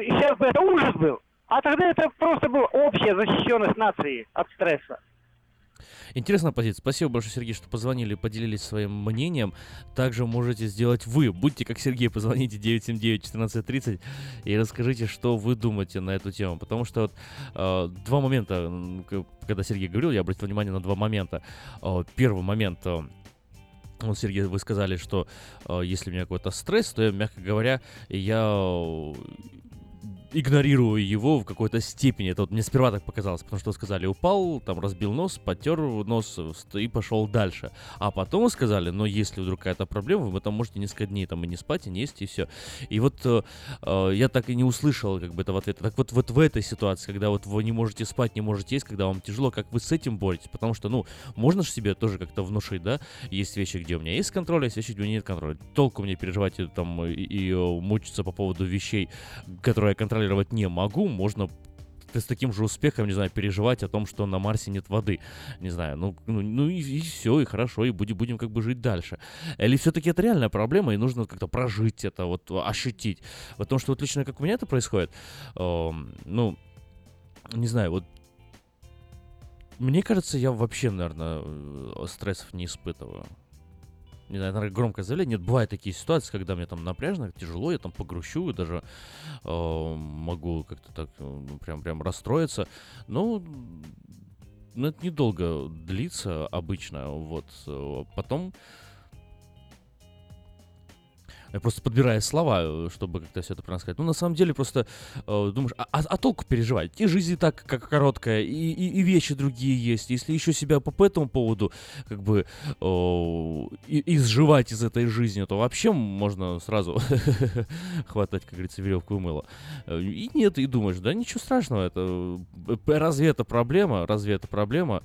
сейчас бы это ужас был. А тогда это просто была общая защищенность нации от стресса. Интересная позиция. Спасибо большое, Сергей, что позвонили и поделились своим мнением. Также можете сделать вы. Будьте как Сергей, позвоните 979-1430 и расскажите, что вы думаете на эту тему. Потому что вот, э, два момента, когда Сергей говорил, я обратил внимание на два момента. Э, первый момент... э, вот, Сергей, вы сказали, что э, если у меня какой-то стресс, то я, мягко говоря, я э, игнорирую его в какой-то степени. Это вот мне сперва так показалось, потому что сказали, упал, там разбил нос, потер нос и пошел дальше. А потом сказали, но если вдруг какая-то проблема, вы там можете несколько дней там и не спать, и не есть, и все. И вот э, э, я так и не услышал как бы этого ответа. Так вот, вот в этой ситуации, когда вот вы не можете спать, не можете есть, когда вам тяжело, как вы с этим боретесь? Потому что, ну, можно же себе тоже как-то внушить, да? Есть вещи, где у меня есть контроль, а есть вещи, где у меня нет контроля. Толку мне переживать и, там и, и э, мучиться по поводу вещей, которые я контролировать не могу, можно с таким же успехом, не знаю, переживать о том, что на Марсе нет воды. Не знаю, ну, ну, ну и, и все, и хорошо, и будем, будем как бы жить дальше. Или все-таки это реальная проблема, и нужно как-то прожить это, вот ощутить. Потому что вот лично как у меня это происходит, э, ну, не знаю, вот мне кажется, я вообще, наверное, э, стрессов не испытываю не знаю, наверное, громкое заявление. Нет, бывают такие ситуации, когда мне там напряжно, тяжело, я там погрущу, даже э, могу как-то так ну, прям, прям расстроиться. Но ну, это недолго длится обычно. Вот. Э, потом я просто подбираю слова, э, чтобы как-то все это сказать. Ну, на самом деле, просто э, думаешь, а, а, а толку переживать? И жизнь и так как короткая, и, и, и вещи другие есть. Если еще себя по, по этому поводу как бы э, изживать из этой жизни, то вообще можно сразу [LAUGHS] хватать, как говорится, веревку и мыло. Э, и нет, и думаешь, да ничего страшного, это э, разве это проблема? Разве это проблема?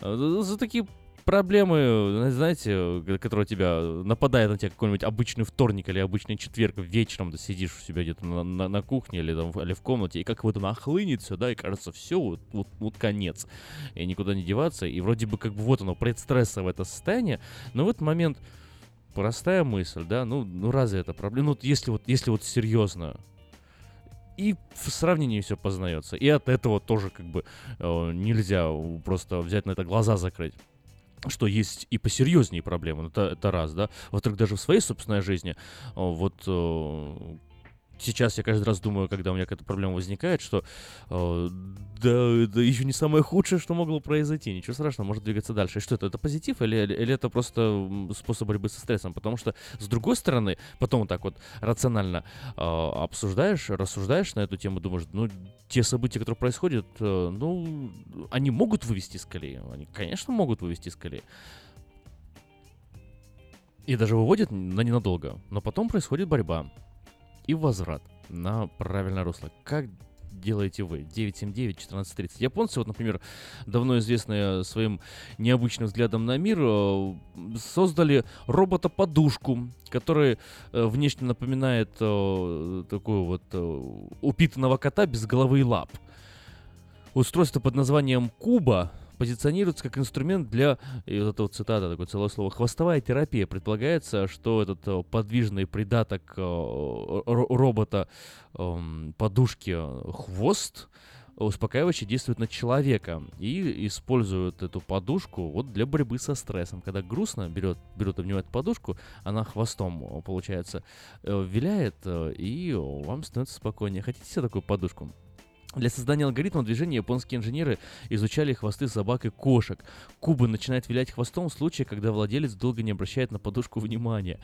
За такие проблемы, знаете, которые тебя нападает на тебя какой-нибудь обычный вторник или обычный четверг вечером, ты сидишь у себя где-то на, на, на кухне или, там, или в комнате, и как вот нахлынет все, да, и кажется, все, вот, вот, вот конец, и никуда не деваться, и вроде бы как бы вот оно, предстрессовое это состояние, но в этот момент простая мысль, да, ну, ну разве это проблема? Ну, если вот, если вот серьезно, и в сравнении все познается. И от этого тоже как бы э, нельзя просто взять на это глаза закрыть что есть и посерьезнее проблемы, это, это раз, да. Во-вторых, даже в своей собственной жизни, вот э, сейчас я каждый раз думаю, когда у меня какая-то проблема возникает, что э, да, это еще не самое худшее, что могло произойти. Ничего страшного, может двигаться дальше. И что это? Это позитив или, или это просто способ борьбы со стрессом? Потому что, с другой стороны, потом так вот рационально э, обсуждаешь, рассуждаешь на эту тему, думаешь, ну, те события, которые происходят, э, ну, они могут вывести из колеи. Они, конечно, могут вывести из колеи. И даже выводят на ненадолго. Но потом происходит борьба и возврат на правильное русло. Как делаете вы? 979-1430. Японцы, вот, например, давно известные своим необычным взглядом на мир, э, создали робота-подушку, который э, внешне напоминает э, такую вот упитанного кота без головы и лап. Устройство под названием Куба позиционируется как инструмент для, и вот эта вот цитата, такое целое слово, хвостовая терапия. Предполагается, что этот э, подвижный придаток э, робота эм, подушки хвост успокаивающе действует на человека и используют эту подушку вот для борьбы со стрессом. Когда грустно, берет, берет обнимает подушку, она хвостом, э, получается, виляет, и вам становится спокойнее. Хотите себе такую подушку? Для создания алгоритма движения японские инженеры изучали хвосты собак и кошек. Куба начинает вилять хвостом в случае, когда владелец долго не обращает на подушку внимания.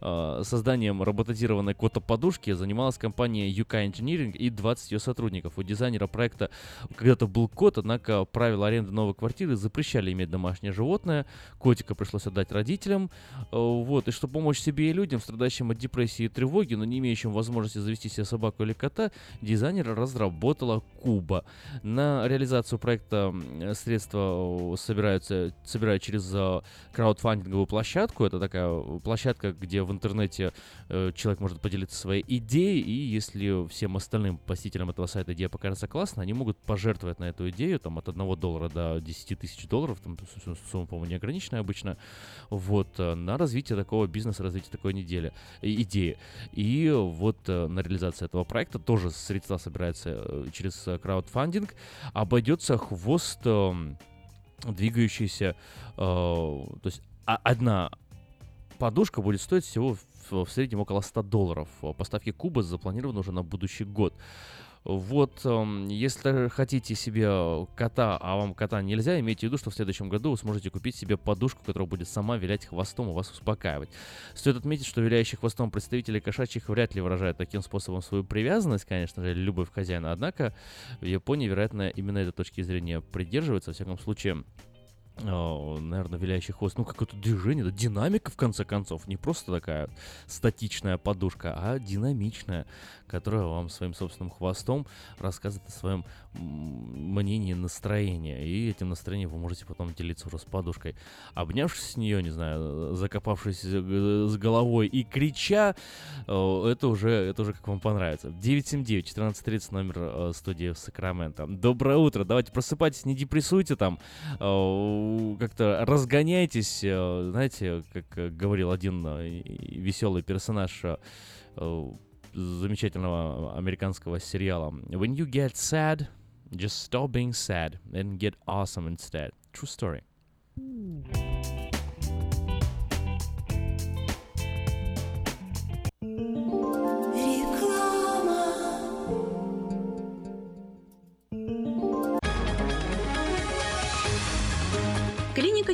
А, созданием роботизированной кота-подушки занималась компания UK Engineering и 20 ее сотрудников. У дизайнера проекта когда-то был кот, однако правила аренды новой квартиры запрещали иметь домашнее животное. Котика пришлось отдать родителям. А, вот. И чтобы помочь себе и людям, страдающим от депрессии и тревоги, но не имеющим возможности завести себе собаку или кота, дизайнер разработал около Куба. На реализацию проекта средства собираются, собирают через э, краудфандинговую площадку. Это такая площадка, где в интернете э, человек может поделиться своей идеей, и если всем остальным посетителям этого сайта идея покажется классно, они могут пожертвовать на эту идею там, от 1 доллара до 10 тысяч долларов, там сумма, по-моему, неограниченная обычно, вот, э, на развитие такого бизнеса, развитие такой недели, идеи. И вот на реализацию этого проекта тоже средства собираются через э, краудфандинг, обойдется хвост э, двигающийся, э, то есть одна подушка будет стоить всего в среднем около 100 долларов. Поставки куба запланированы уже на будущий год. Вот, эм, если хотите себе кота, а вам кота нельзя, имейте в виду, что в следующем году вы сможете купить себе подушку, которая будет сама вилять хвостом и вас успокаивать. Стоит отметить, что виляющие хвостом представители кошачьих вряд ли выражают таким способом свою привязанность, конечно же, любовь к хозяину. Однако в Японии, вероятно, именно этой точки зрения придерживаются. Во всяком случае, о, наверное, виляющий хвост, ну, какое-то движение, да, динамика, в конце концов, не просто такая статичная подушка, а динамичная, которая вам своим собственным хвостом рассказывает о своем мнении настроения, и этим настроением вы можете потом делиться уже с подушкой. Обнявшись с нее, не знаю, закопавшись с головой и крича, это уже, это уже как вам понравится. 979-1430, номер э, студии в Сакраменто. Доброе утро, давайте просыпайтесь, не депрессуйте там, как-то разгоняйтесь, э, знаете, как э, говорил один э, веселый персонаж замечательного американского сериала. When you get sad, just stop being sad and get awesome instead. True story.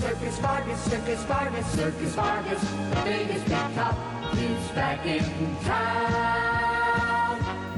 Circus Vargas, Circus Vargas, Circus Vargas, the biggest big top, is back in town.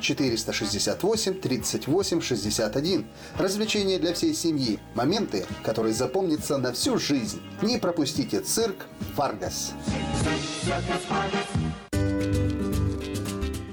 468 38 61. Развлечения для всей семьи. Моменты, которые запомнятся на всю жизнь. Не пропустите цирк Варгас.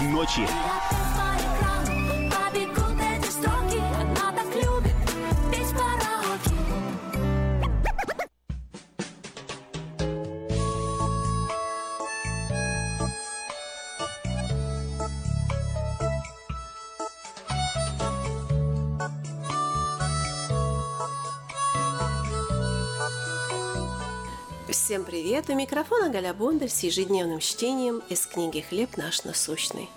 ночи. Привет! У микрофона Галя Бондарь с ежедневным чтением из книги «Хлеб наш насущный».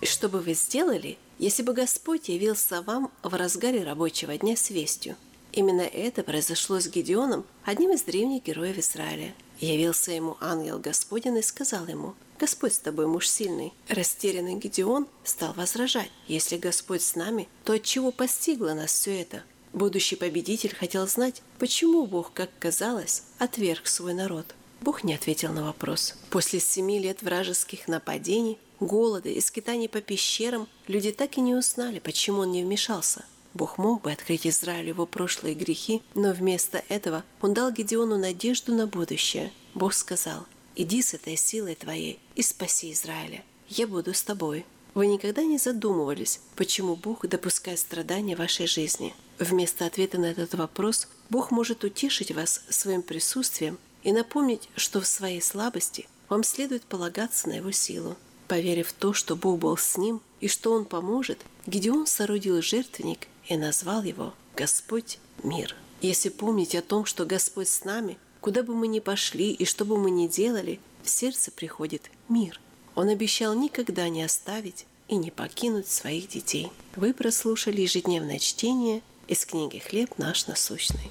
И что бы вы сделали, если бы Господь явился вам в разгаре рабочего дня с вестью? Именно это произошло с Гедеоном, одним из древних героев Израиля. Явился ему ангел Господень и сказал ему, «Господь с тобой, муж сильный». Растерянный Гедеон стал возражать, «Если Господь с нами, то от чего постигло нас все это?» Будущий победитель хотел знать, почему Бог, как казалось, отверг свой народ. Бог не ответил на вопрос. После семи лет вражеских нападений, голода и скитаний по пещерам люди так и не узнали, почему он не вмешался. Бог мог бы открыть Израилю его прошлые грехи, но вместо этого он дал Гедеону надежду на будущее. Бог сказал, «Иди с этой силой твоей и спаси Израиля. Я буду с тобой». Вы никогда не задумывались, почему Бог допускает страдания в вашей жизни? Вместо ответа на этот вопрос Бог может утешить вас своим присутствием и напомнить, что в своей слабости вам следует полагаться на Его силу. Поверив в то, что Бог был с ним и что Он поможет, Гедеон соорудил жертвенник и назвал его «Господь – мир». Если помнить о том, что Господь с нами, куда бы мы ни пошли и что бы мы ни делали, в сердце приходит мир – он обещал никогда не оставить и не покинуть своих детей. Вы прослушали ежедневное чтение из книги «Хлеб наш насущный».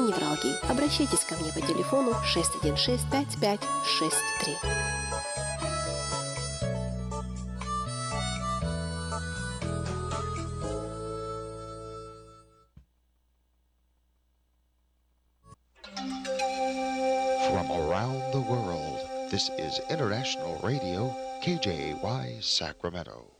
невралгии. Обращайтесь ко мне по телефону 616 5563. From around the world, this is International Radio, KJY Sacramento.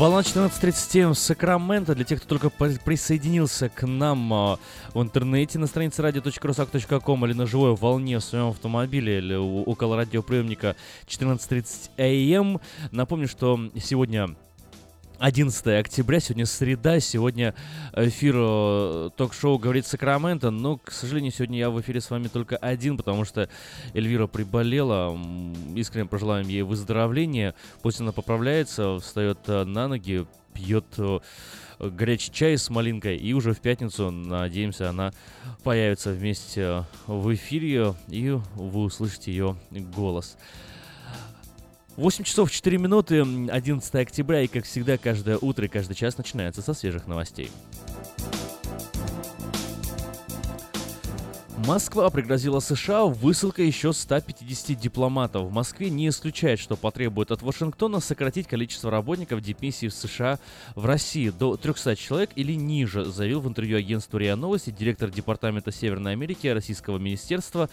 Волна 14.37 Сакраменто. Для тех, кто только присоединился к нам а, в интернете на странице radio.rusak.com или на живой волне в своем автомобиле или около радиоприемника 14.30 AM. Напомню, что сегодня 11 октября, сегодня среда, сегодня эфир э, ток-шоу «Говорит Сакраменто», но, к сожалению, сегодня я в эфире с вами только один, потому что Эльвира приболела, искренне пожелаем ей выздоровления, пусть она поправляется, встает э, на ноги, пьет э, горячий чай с малинкой, и уже в пятницу, надеемся, она появится вместе в эфире, и вы услышите ее голос. 8 часов 4 минуты, 11 октября, и как всегда, каждое утро и каждый час начинается со свежих новостей. Москва пригрозила США высылкой еще 150 дипломатов. В Москве не исключает, что потребует от Вашингтона сократить количество работников дипмиссии в США в России до 300 человек или ниже, заявил в интервью агентству РИА Новости директор Департамента Северной Америки Российского министерства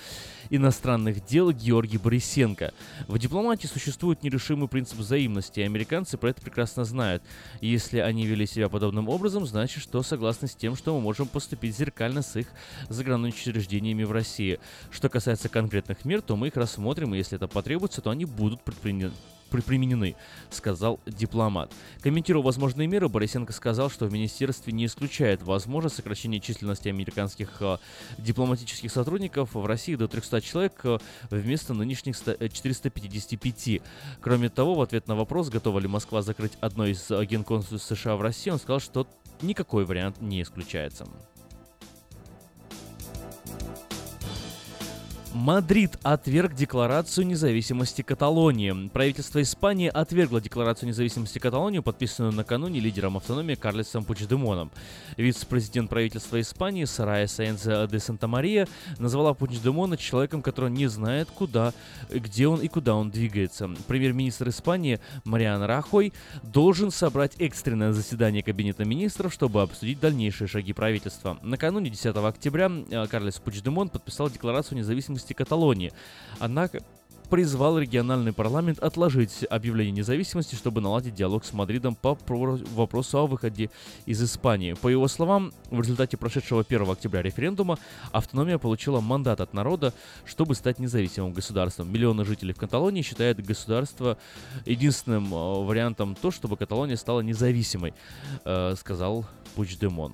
иностранных дел Георгий Борисенко. В дипломатии существует нерешимый принцип взаимности, и американцы про это прекрасно знают. Если они вели себя подобным образом, значит, что согласны с тем, что мы можем поступить зеркально с их заграничными учреждениями в России. Что касается конкретных мер, то мы их рассмотрим, и если это потребуется, то они будут предприняты применены, сказал дипломат. Комментируя возможные меры, Борисенко сказал, что в министерстве не исключает возможность сокращения численности американских э, дипломатических сотрудников в России до 300 человек э, вместо нынешних 455. Э, Кроме того, в ответ на вопрос, готова ли Москва закрыть одно из генконсульств США в России, он сказал, что никакой вариант не исключается. Мадрид отверг декларацию независимости Каталонии. Правительство Испании отвергло декларацию независимости Каталонии, подписанную накануне лидером автономии Карлесом Пучдемоном. Вице-президент правительства Испании Сорайя Саенс де Санта-Мария назвала Пучдемона человеком, который не знает, куда, где он и куда он двигается. Премьер-министр Испании Мариан Рахой должен собрать экстренное заседание Кабинета министров, чтобы обсудить дальнейшие шаги правительства. Накануне 10 октября э, Карлес Пучдемон подписал декларацию независимости независимости Каталонии. Однако призвал региональный парламент отложить объявление независимости, чтобы наладить диалог с Мадридом по вопросу о выходе из Испании. По его словам, в результате прошедшего 1 октября референдума автономия получила мандат от народа, чтобы стать независимым государством. Миллионы жителей в Каталонии считают государство единственным э, вариантом то, чтобы Каталония стала независимой, э, сказал Пучдемон.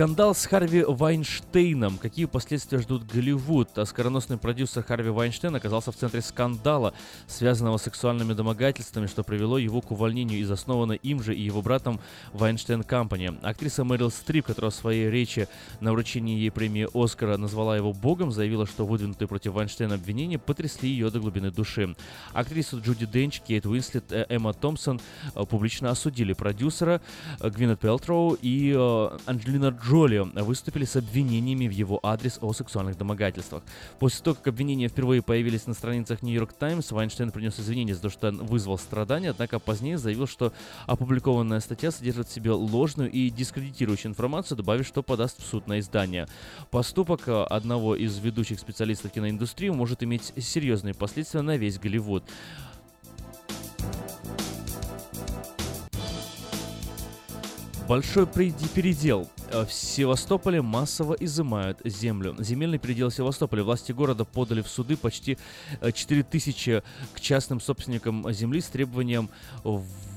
Скандал с Харви Вайнштейном. Какие последствия ждут Голливуд? Оскароносный продюсер Харви Вайнштейн оказался в центре скандала, связанного с сексуальными домогательствами, что привело его к увольнению из основанной им же и его братом Вайнштейн Компани. Актриса Мэрил Стрип, которая в своей речи на вручении ей премии Оскара назвала его богом, заявила, что выдвинутые против Вайнштейна обвинения потрясли ее до глубины души. Актрису Джуди Денч, Кейт Уинслет, э, Эмма Томпсон э, публично осудили продюсера э, Гвинет Пелтроу и Анджелина Джоли Джоли выступили с обвинениями в его адрес о сексуальных домогательствах. После того, как обвинения впервые появились на страницах York Times, Вайнштейн принес извинения за то, что вызвал страдания, однако позднее заявил, что опубликованная статья содержит в себе ложную и дискредитирующую информацию, добавив, что подаст в суд на издание. Поступок э, одного из ведущих специалистов киноиндустрии может иметь серьезные последствия на весь Голливуд. Большой передел. Э, в Севастополе массово изымают землю. Земельный передел Севастополя власти города подали в суды почти 4000 э, к частным собственникам земли с требованием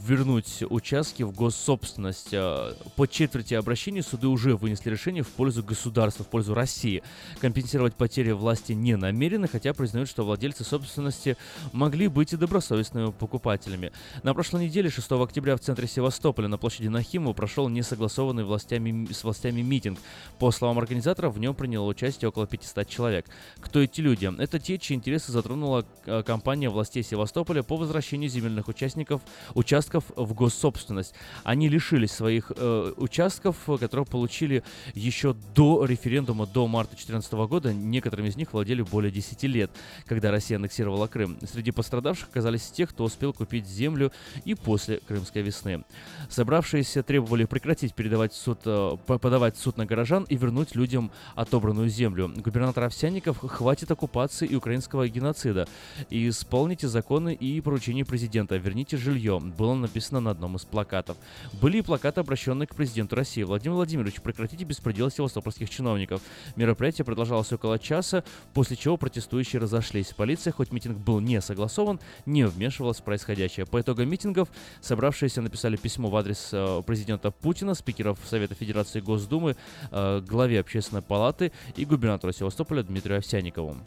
вернуть участки в госсобственность. Э, по четверти обращений суды уже вынесли решение в пользу государства, в пользу России. Компенсировать потери власти не намерены, хотя признают, что владельцы собственности могли быть и добросовестными покупателями. На прошлой неделе, 6 октября, в центре Севастополя на площади Нахимова прошел несогласованный властями, с властями митинг. По словам организаторов, в нем приняло участие около 500 человек. Кто эти люди? Это те, чьи интересы затронула э, компания властей Севастополя по возвращению земельных участников, участков участков в госсобственность. Они лишились своих э, участков, которые получили еще до референдума, до марта 2014 года. Некоторыми из них владели более 10 лет, когда Россия аннексировала Крым. Среди пострадавших оказались те, кто успел купить землю и после Крымской весны. Собравшиеся требовали прекратить передавать суд э, по- подавать суд на горожан и вернуть людям отобранную землю. Губернатор Овсянников хватит оккупации и украинского геноцида. И исполните законы и поручения президента. Верните жилье. Было написано на одном из плакатов. Были и плакаты, обращенные к президенту России. Владимир Владимирович, прекратите беспредел севастопольских чиновников. Мероприятие продолжалось около часа, после чего протестующие разошлись. Полиция, хоть митинг был не согласован, не вмешивалась в происходящее. По итогам митингов собравшиеся написали письмо в адрес э, президента Путина, спикеров Совета Федерации Госдумы, э, главе Общественной палаты и губернатору Севастополя Дмитрию Овсянникову.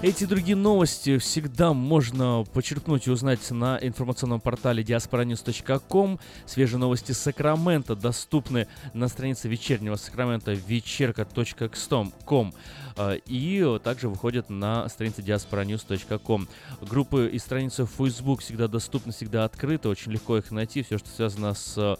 Эти другие новости всегда можно почерпнуть и узнать на информационном портале diasporanews.com. Свежие новости Сакрамента доступны на странице вечернего Сакрамента вечерка.кстом.ком и также выходят на странице diasporanews.com. Группы и страницы в Facebook всегда доступны, всегда открыты, очень легко их найти. Все, что связано с э,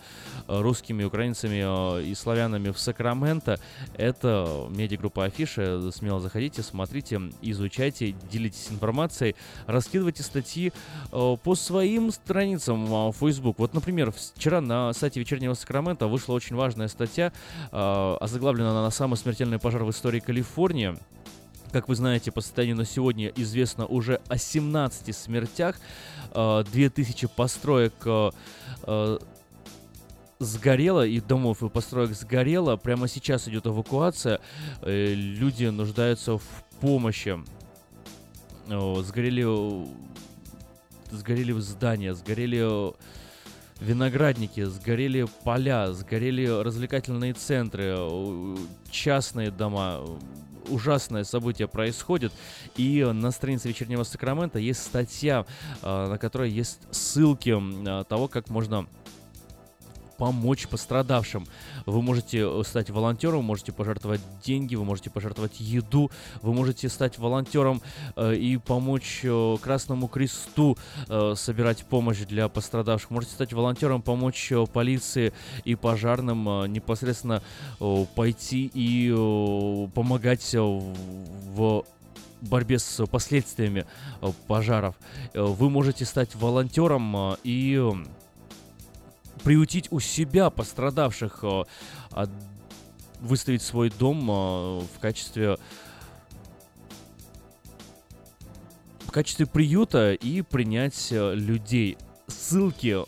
русскими, украинцами э, и славянами в Сакраменто, это медиагруппа Афиша. Смело заходите, смотрите, изучайте, делитесь информацией, раскидывайте статьи э, по своим страницам в Facebook. Вот, например, вчера на сайте вечернего Сакрамента вышла очень важная статья, озаглавлена она на самый смертельный пожар в истории Калифорнии. Как вы знаете, по состоянию на сегодня известно уже о 17 смертях, 2000 построек сгорело, и домов и построек сгорело. Прямо сейчас идет эвакуация. Э, люди нуждаются в помощи. Сгорели, сгорели здания, сгорели виноградники, сгорели поля, сгорели развлекательные центры, частные дома, ужасное событие происходит. И на странице вечернего Сакрамента есть статья, а, на которой есть ссылки а, того, как можно помочь пострадавшим. Вы можете э, стать волонтером, можете пожертвовать деньги, вы можете пожертвовать еду, вы можете стать волонтером э, и помочь э, Красному Кресту э, собирать помощь для пострадавших. Можете стать волонтером, помочь э, полиции и пожарным э, непосредственно э, пойти и э, помогать э, в борьбе с последствиями пожаров. Вы можете стать волонтером и приютить у себя пострадавших, э, от- выставить свой дом э, в качестве в качестве приюта и принять э, людей. Ссылки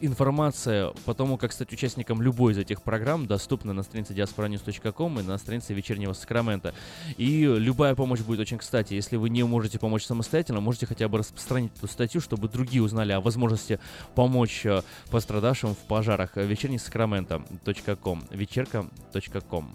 информация по тому, как стать участником любой из этих программ, доступна на странице diasporanews.com и на странице вечернего Сакрамента. И любая помощь будет очень кстати. Если вы не можете помочь самостоятельно, можете хотя бы распространить эту статью, чтобы другие узнали о возможности помочь э, пострадавшим в пожарах. Вечерний Сакрамента.ком. Вечерка.ком.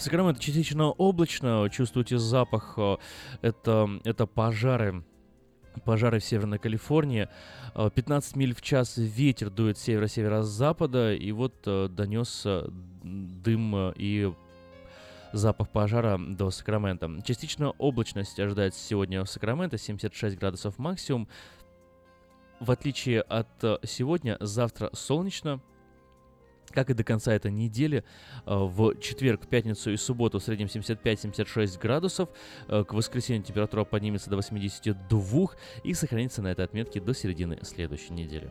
Сакраменто частично облачно, чувствуете запах, э, это, это пожары. Пожары в Северной Калифорнии. Э, 15 миль в час ветер дует с севера-северо-запада, и вот э, донес э, дым э, и запах пожара до Сакрамента. Частично облачность ожидается сегодня в Сакраменто, 76 градусов максимум. В отличие от э, сегодня, завтра солнечно, как и до конца этой недели, э, в четверг, пятницу и субботу в среднем 75-76 градусов, э, к воскресенью температура поднимется до 82 и сохранится на этой отметке до середины следующей недели.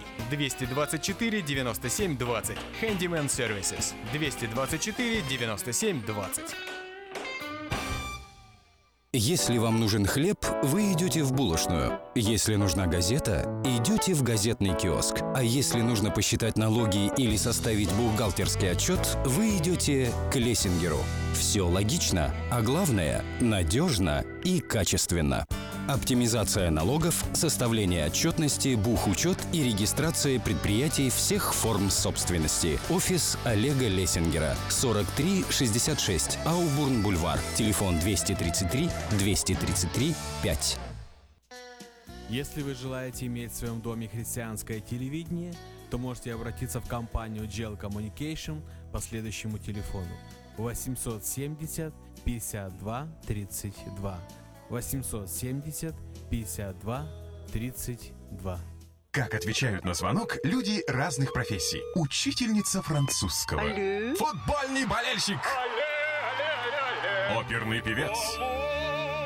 224 97 20. Handyman Services. 224 97 20. Если вам нужен хлеб, вы идете в булочную. Если нужна газета, идете в газетный киоск. А если нужно посчитать налоги или составить бухгалтерский отчет, вы идете к Лессингеру. Все логично, а главное – надежно и качественно. Оптимизация налогов, составление отчетности, бухучет и регистрация предприятий всех форм собственности. Офис Олега Лессингера. 4366 Аубурн Бульвар. Телефон 233 233 5. Если вы желаете иметь в своем доме христианское телевидение, то можете обратиться в компанию Gel Communication по следующему телефону 870 52 32 870 52 32. Как отвечают на звонок люди разных профессий. Учительница французского. Алле. Футбольный болельщик. Оперный певец.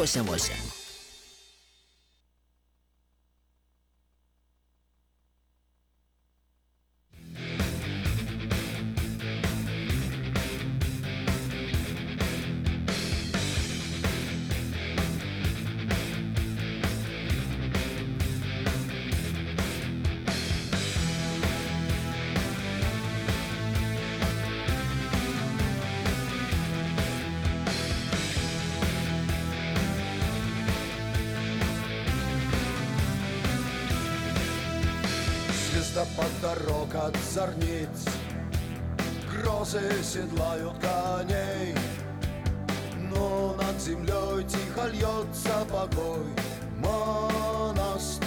Восемь восемь. От зорниц. Грозы седлают коней. Но над землей тихо льется покой монастырей.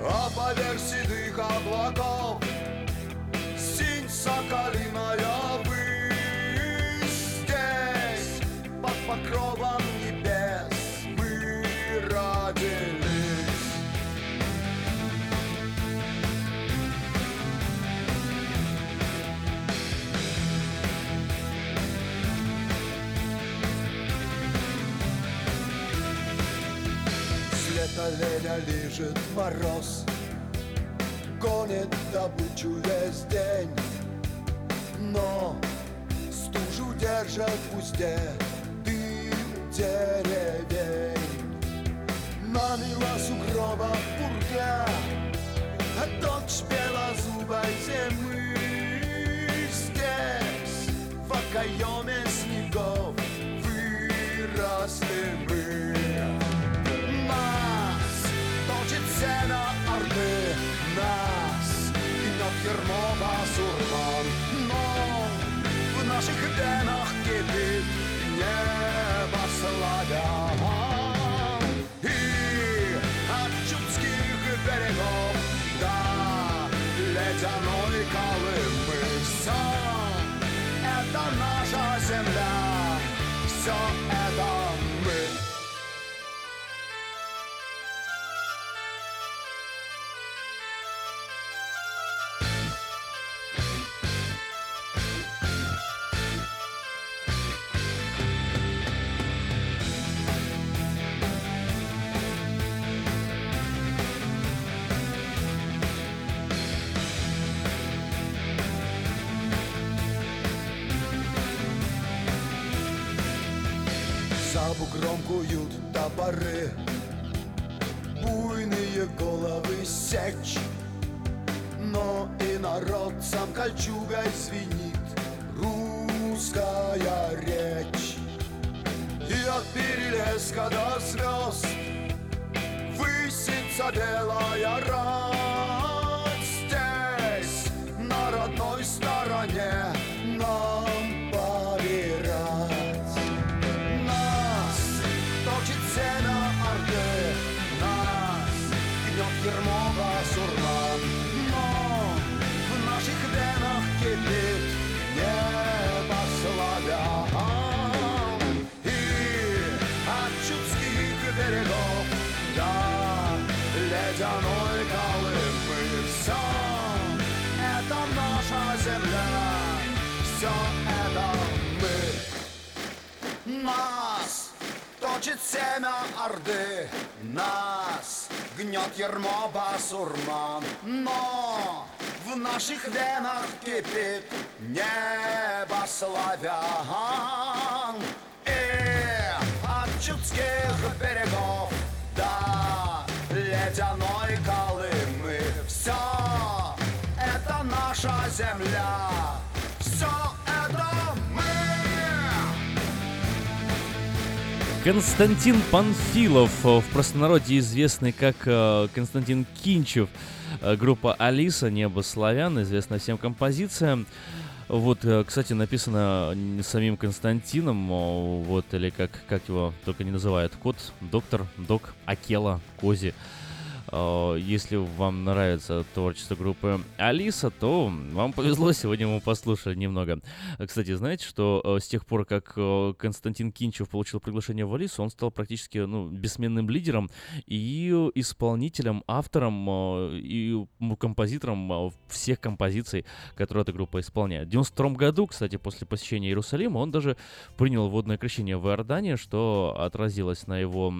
А поверх седых облаков Синь соколиная высь Здесь под покровом С лета леня лежит мороз. Гонит добычу весь день. Но стужу держат в узде Дым деревень. Мамила сугроба пурга А дочь белозубой зимы Здесь, в окоеме снегов Выросли мы гнет ермо басурман Но в наших венах кипит небо славян И от чудских берегов до ледяной Колымы Все это наша земля, все кольчугой звенит Русская речь. И от перелеска до звезд Высится белая Орды Нас гнет ермо басурман Но в наших венах кипит небо славян. И от чудских Константин Панфилов, э, в простонародье известный как э, Константин Кинчев, Э, группа Алиса, Небо славян, известна всем композиция. Вот, кстати, написано самим Константином, вот, или как, как его только не называют, кот, доктор, док, Акела, Кози. Э, Если вам нравится творчество группы Алиса, то вам повезло, сегодня мы послушали немного. Кстати, знаете, что э, с тех пор, как э, Константин Кинчев получил приглашение в Алису, он стал практически ну, бессменным лидером и исполнителем, автором и композитором всех композиций, которые эта группа исполняет. В 92 году, кстати, после посещения Иерусалима, он даже принял водное крещение в Иордании, что отразилось на его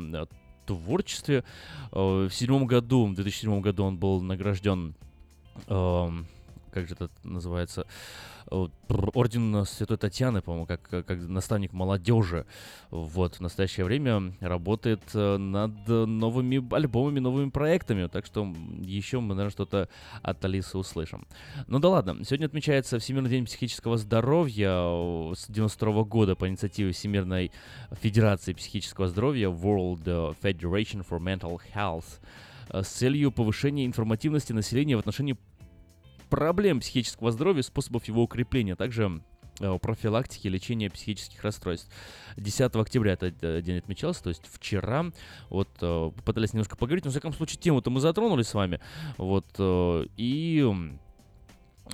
творчестве. Э, В седьмом году, в 2007 году он был награжден, эм, как же это называется, э, орден Святой Татьяны, по-моему, как, как наставник молодежи. Вот, в настоящее время работает э, над э, новыми альбомами, новыми проектами, так что еще мы, наверное, что-то от Алисы услышим. Ну да ладно, сегодня отмечается Всемирный день психического здоровья э, с 92 года по инициативе Всемирной Федерации психического здоровья World э, Federation for Mental Health э, с целью повышения информативности населения в отношении проблем психического здоровья, способов его укрепления, а также э, профилактики лечения психических расстройств. 10 октября этот э, день отмечался, то есть вчера. Вот э, попытались немножко поговорить, но, во всяком случае, тему-то мы затронули с вами. Вот, и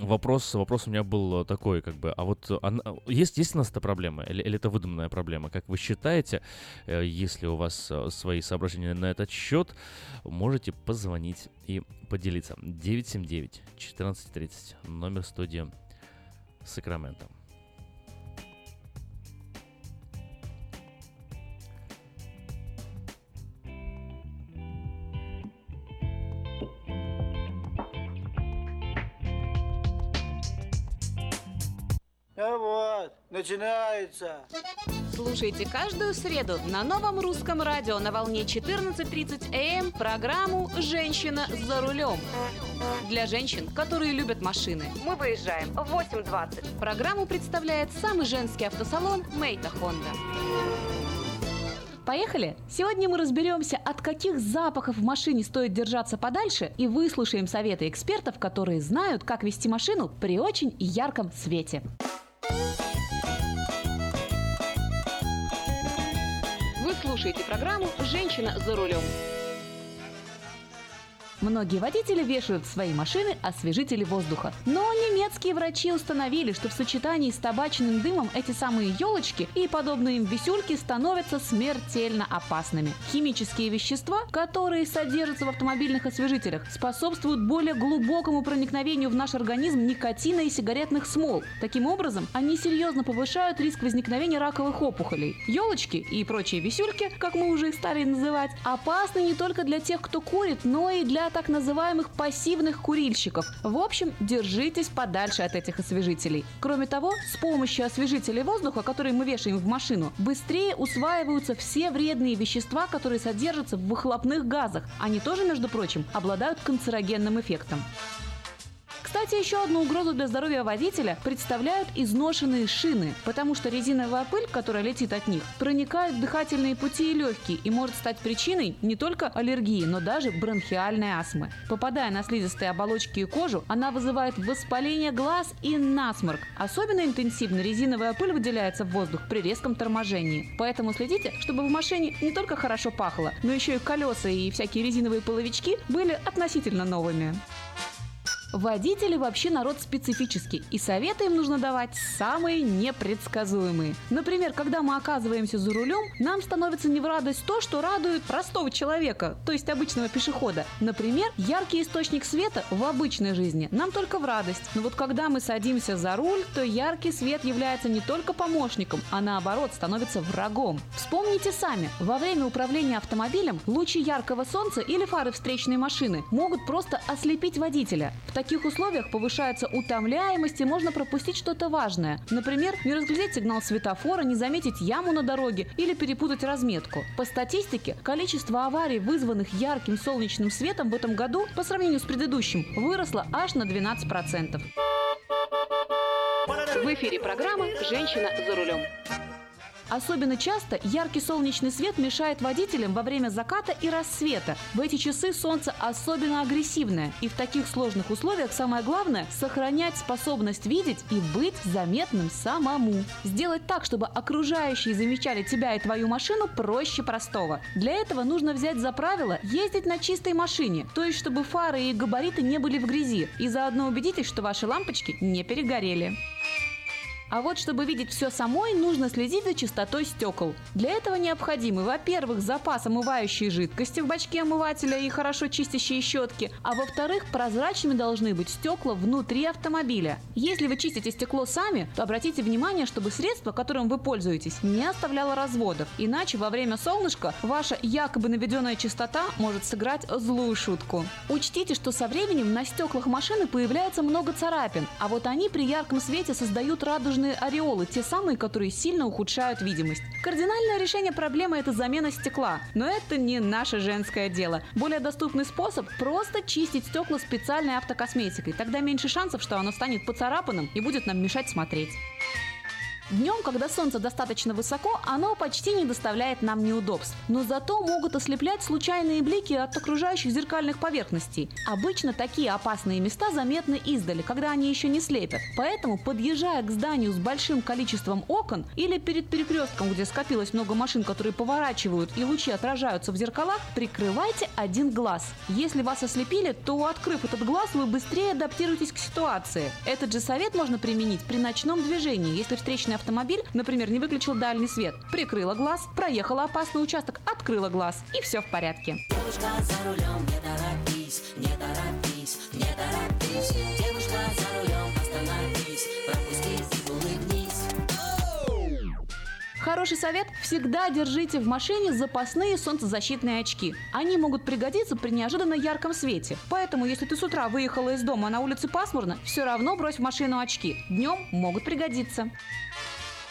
вопрос, вопрос у меня был э, такой, как бы, а вот она- есть, есть у нас эта проблема, или, или это выдуманная проблема? Как вы считаете, э, если у вас э, свои соображения на этот счет, можете позвонить и поделиться. 979-1430, номер студии Сакраменто. Ну вот, начинается. Слушайте каждую среду на новом русском радио на волне 14.30 АМ программу «Женщина за рулем». Для женщин, которые любят машины. Мы выезжаем в 8.20. Программу представляет самый женский автосалон «Мейта Хонда». Поехали! Сегодня мы разберемся, от каких запахов в машине стоит держаться подальше и выслушаем советы экспертов, которые знают, как вести машину при очень ярком свете. Слушаете программу «Женщина за рулем». Многие водители вешают в свои машины освежители воздуха. Но немецкие врачи установили, что в сочетании с табачным дымом эти самые елочки и подобные им висюльки становятся смертельно опасными. Химические вещества, которые содержатся в автомобильных освежителях, способствуют более глубокому проникновению в наш организм никотина и сигаретных смол. Таким образом, они серьезно повышают риск возникновения раковых опухолей. Елочки и прочие висюльки, как мы уже их стали называть, опасны не только для тех, кто курит, но и для так называемых пассивных курильщиков. В общем, держитесь подальше от этих освежителей. Кроме того, с помощью освежителей воздуха, которые мы вешаем в машину, быстрее усваиваются все вредные вещества, которые содержатся в выхлопных газах. Они тоже, между прочим, обладают канцерогенным эффектом. Кстати, еще одну угрозу для здоровья водителя представляют изношенные шины, потому что резиновая пыль, которая летит от них, проникает в дыхательные пути и легкие и может стать причиной не только аллергии, но даже бронхиальной астмы. Попадая на слизистые оболочки и кожу, она вызывает воспаление глаз и насморк. Особенно интенсивно резиновая пыль выделяется в воздух при резком торможении. Поэтому следите, чтобы в машине не только хорошо пахло, но еще и колеса и всякие резиновые половички были относительно новыми. Водители вообще народ специфический, и советы им нужно давать самые непредсказуемые. Например, когда мы оказываемся за рулем, нам становится не в радость то, что радует простого человека, то есть обычного пешехода. Например, яркий источник света в обычной жизни нам только в радость. Но вот когда мы садимся за руль, то яркий свет является не только помощником, а наоборот становится врагом. Вспомните сами, во время управления автомобилем лучи яркого солнца или фары встречной машины могут просто ослепить водителя. В таких условиях повышается утомляемость и можно пропустить что-то важное. Например, не разглядеть сигнал светофора, не заметить яму на дороге или перепутать разметку. По статистике, количество аварий, вызванных ярким солнечным светом в этом году по сравнению с предыдущим, выросло аж на 12%. В эфире программа «Женщина за рулем». Особенно часто яркий солнечный свет мешает водителям во время заката и рассвета. В эти часы солнце особенно агрессивное. И в таких сложных условиях самое главное – сохранять способность видеть и быть заметным самому. Сделать так, чтобы окружающие замечали тебя и твою машину проще простого. Для этого нужно взять за правило ездить на чистой машине, то есть чтобы фары и габариты не были в грязи. И заодно убедитесь, что ваши лампочки не перегорели. А вот чтобы видеть все самой, нужно следить за чистотой стекол. Для этого необходимы, во-первых, запас омывающей жидкости в бачке омывателя и хорошо чистящие щетки, а во-вторых, прозрачными должны быть стекла внутри автомобиля. Если вы чистите стекло сами, то обратите внимание, чтобы средство, которым вы пользуетесь, не оставляло разводов. Иначе во время солнышка ваша якобы наведенная чистота может сыграть злую шутку. Учтите, что со временем на стеклах машины появляется много царапин, а вот они при ярком свете создают радужные ореолы, те самые, которые сильно ухудшают видимость. Кардинальное решение проблемы – это замена стекла. Но это не наше женское дело. Более доступный способ – просто чистить стекла специальной автокосметикой. Тогда меньше шансов, что оно станет поцарапанным и будет нам мешать смотреть. Днем, когда солнце достаточно высоко, оно почти не доставляет нам неудобств. Но зато могут ослеплять случайные блики от окружающих зеркальных поверхностей. Обычно такие опасные места заметны издали, когда они еще не слепят. Поэтому, подъезжая к зданию с большим количеством окон или перед перекрестком, где скопилось много машин, которые поворачивают и лучи отражаются в зеркалах, прикрывайте один глаз. Если вас ослепили, то, открыв этот глаз, вы быстрее адаптируетесь к ситуации. Этот же совет можно применить при ночном движении, если встречный автомобиль, например, не выключил дальний свет, прикрыла глаз, проехала опасный участок, открыла глаз, и все в порядке. Девушка за рулем, не торопись, не торопись, не торопись. Девушка за рулем, остановись, Хороший совет – всегда держите в машине запасные солнцезащитные очки. Они могут пригодиться при неожиданно ярком свете. Поэтому, если ты с утра выехала из дома, а на улице пасмурно, все равно брось в машину очки. Днем могут пригодиться.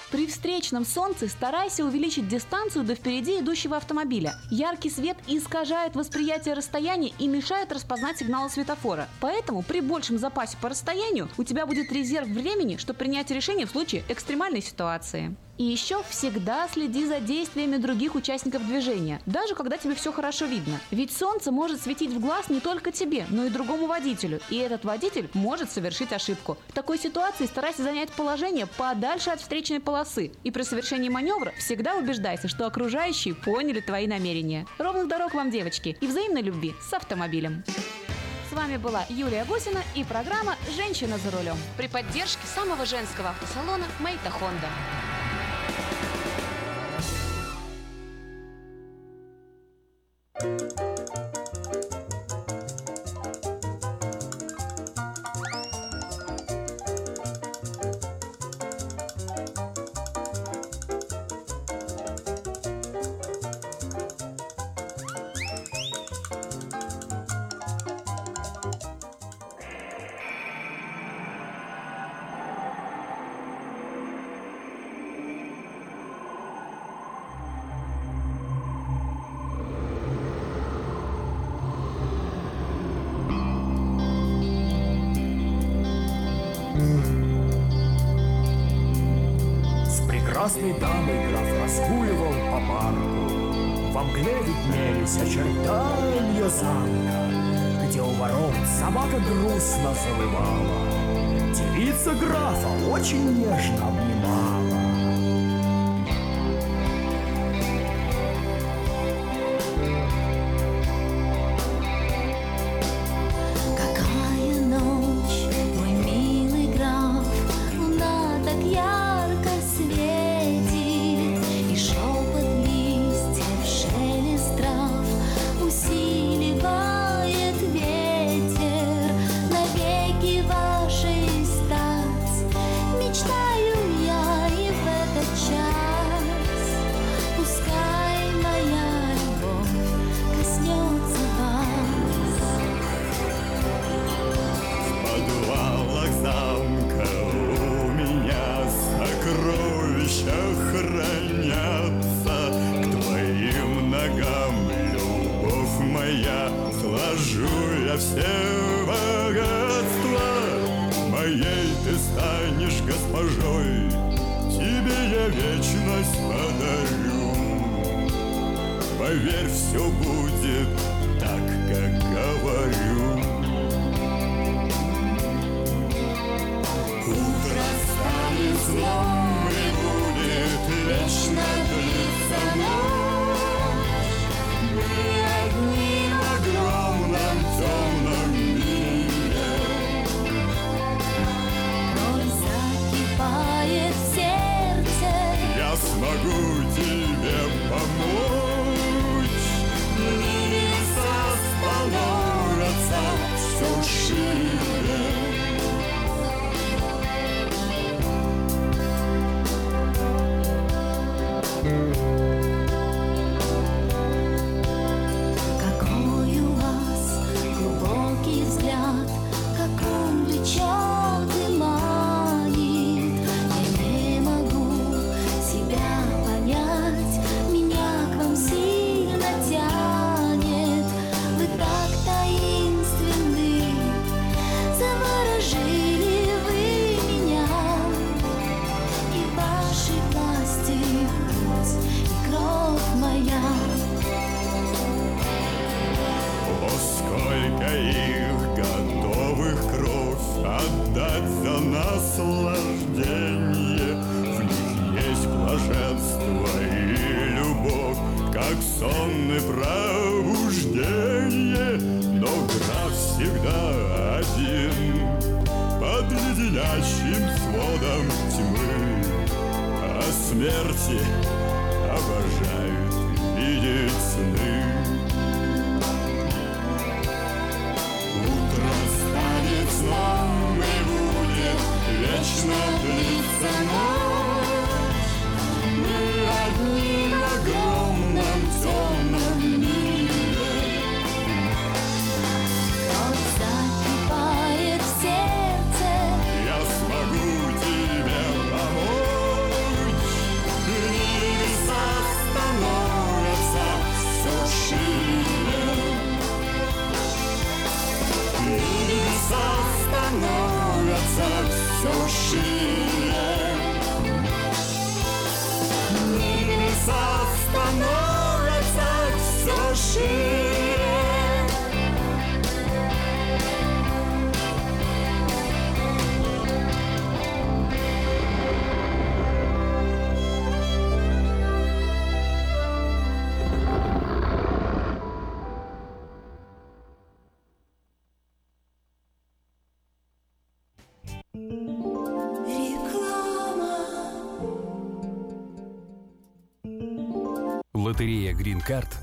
При встречном солнце старайся увеличить дистанцию до впереди идущего автомобиля. Яркий свет искажает восприятие расстояния и мешает распознать сигналы светофора. Поэтому при большем запасе по расстоянию у тебя будет резерв времени, чтобы принять решение в случае экстремальной ситуации. И еще всегда следи за действиями других участников движения, даже когда тебе все хорошо видно. Ведь солнце может светить в глаз не только тебе, но и другому водителю, и этот водитель может совершить ошибку. В такой ситуации старайся занять положение подальше от встречной полосы, и при совершении маневра всегда убеждайся, что окружающие поняли твои намерения. Ровных дорог вам, девочки, и взаимной любви с автомобилем. С вами была Юлия Гусина и программа «Женщина за рулем» при поддержке самого женского автосалона «Мейта Хонда». Отдать за наслаждение В них есть блаженство и любовь, как сон и пробуждение. Но граф всегда один под леденящим сводом тьмы. О смерти обожают видеть сны いつも Card –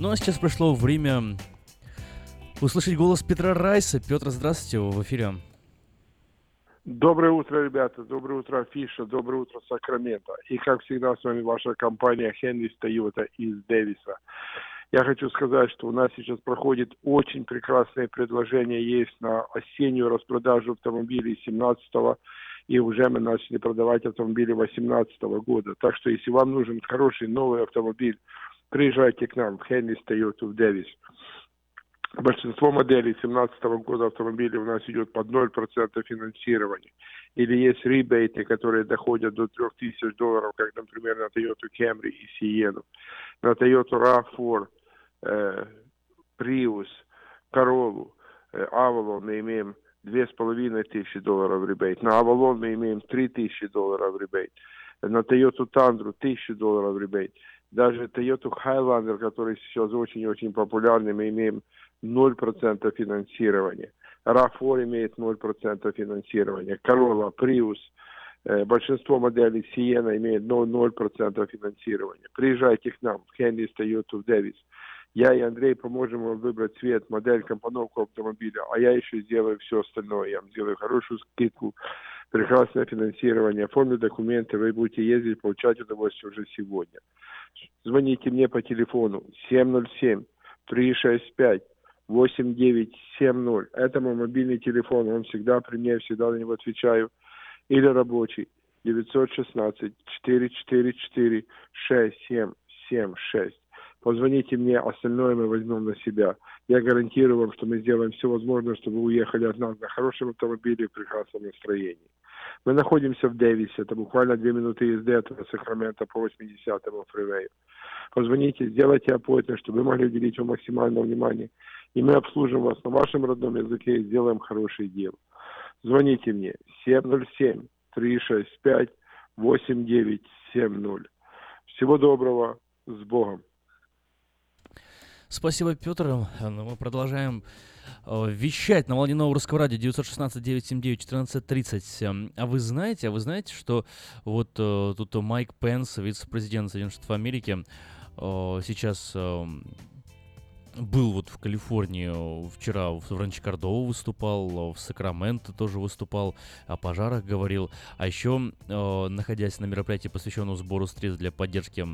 Ну а сейчас пришло время услышать голос Петра Райса. Петр, здравствуйте, в эфире. Доброе утро, ребята. Доброе утро, Фиша. Доброе утро, Сакраменто. И, как всегда, с вами ваша компания Хенри Тойота из Дэвиса. Я хочу сказать, что у нас сейчас проходит очень прекрасное предложение есть на осеннюю распродажу автомобилей 17 и уже мы начали продавать автомобили 18 года. Так что, если вам нужен хороший новый автомобиль, приезжайте к нам в Хенрис Тойоту в Дэвис. Большинство моделей 2017 года автомобилей у нас идет под 0% финансирования. Или есть ребейты, которые доходят до 3000 долларов, как, например, на Toyota Camry и Sienna. На Toyota RAV4, э, Prius, Corolla, э, Avalon мы имеем 2500 долларов ребейт. На Avalon мы имеем 3000 долларов ребейт. На Toyota Tundra 1000 долларов ребейт. Даже Toyota Highlander, который сейчас очень-очень популярный, мы имеем 0% финансирования. RAV4 имеет 0% финансирования. Corolla, Prius, э, большинство моделей Sienna имеет 0%, финансирования. Приезжайте к нам в Henry's Toyota в Дэвис. Я и Андрей поможем вам выбрать цвет, модель, компоновку автомобиля, а я еще сделаю все остальное. Я вам сделаю хорошую скидку, прекрасное финансирование, оформлю документы, вы будете ездить, получать удовольствие уже сегодня. Звоните мне по телефону 707 365 8970. Это мой мобильный телефон, он всегда при мне, всегда на него отвечаю. Или рабочий 916 444 6776. Позвоните мне, остальное мы возьмем на себя. Я гарантирую вам, что мы сделаем все возможное, чтобы вы уехали от нас на хорошем автомобиле и прекрасном настроении. Мы находимся в Дэвисе, это буквально две минуты езды от Сакрамента по 80-му фривею. Позвоните, сделайте appointment, чтобы мы могли уделить вам максимальное внимание. И мы обслужим вас на вашем родном языке и сделаем хороший дел. Звоните мне 707-365-8970. Всего доброго, с Богом. Спасибо, Петр. Ну, мы продолжаем э, вещать на волне нового русского радио 916-979-1430. А вы знаете, а вы знаете, что вот э, тут Майк Пенс, вице-президент Соединенных Штатов Америки, э, сейчас э, был вот в Калифорнии э, вчера в Ранче Кордово выступал, в Сакраменто тоже выступал, о пожарах говорил. А еще, э, находясь на мероприятии, посвященном сбору средств для поддержки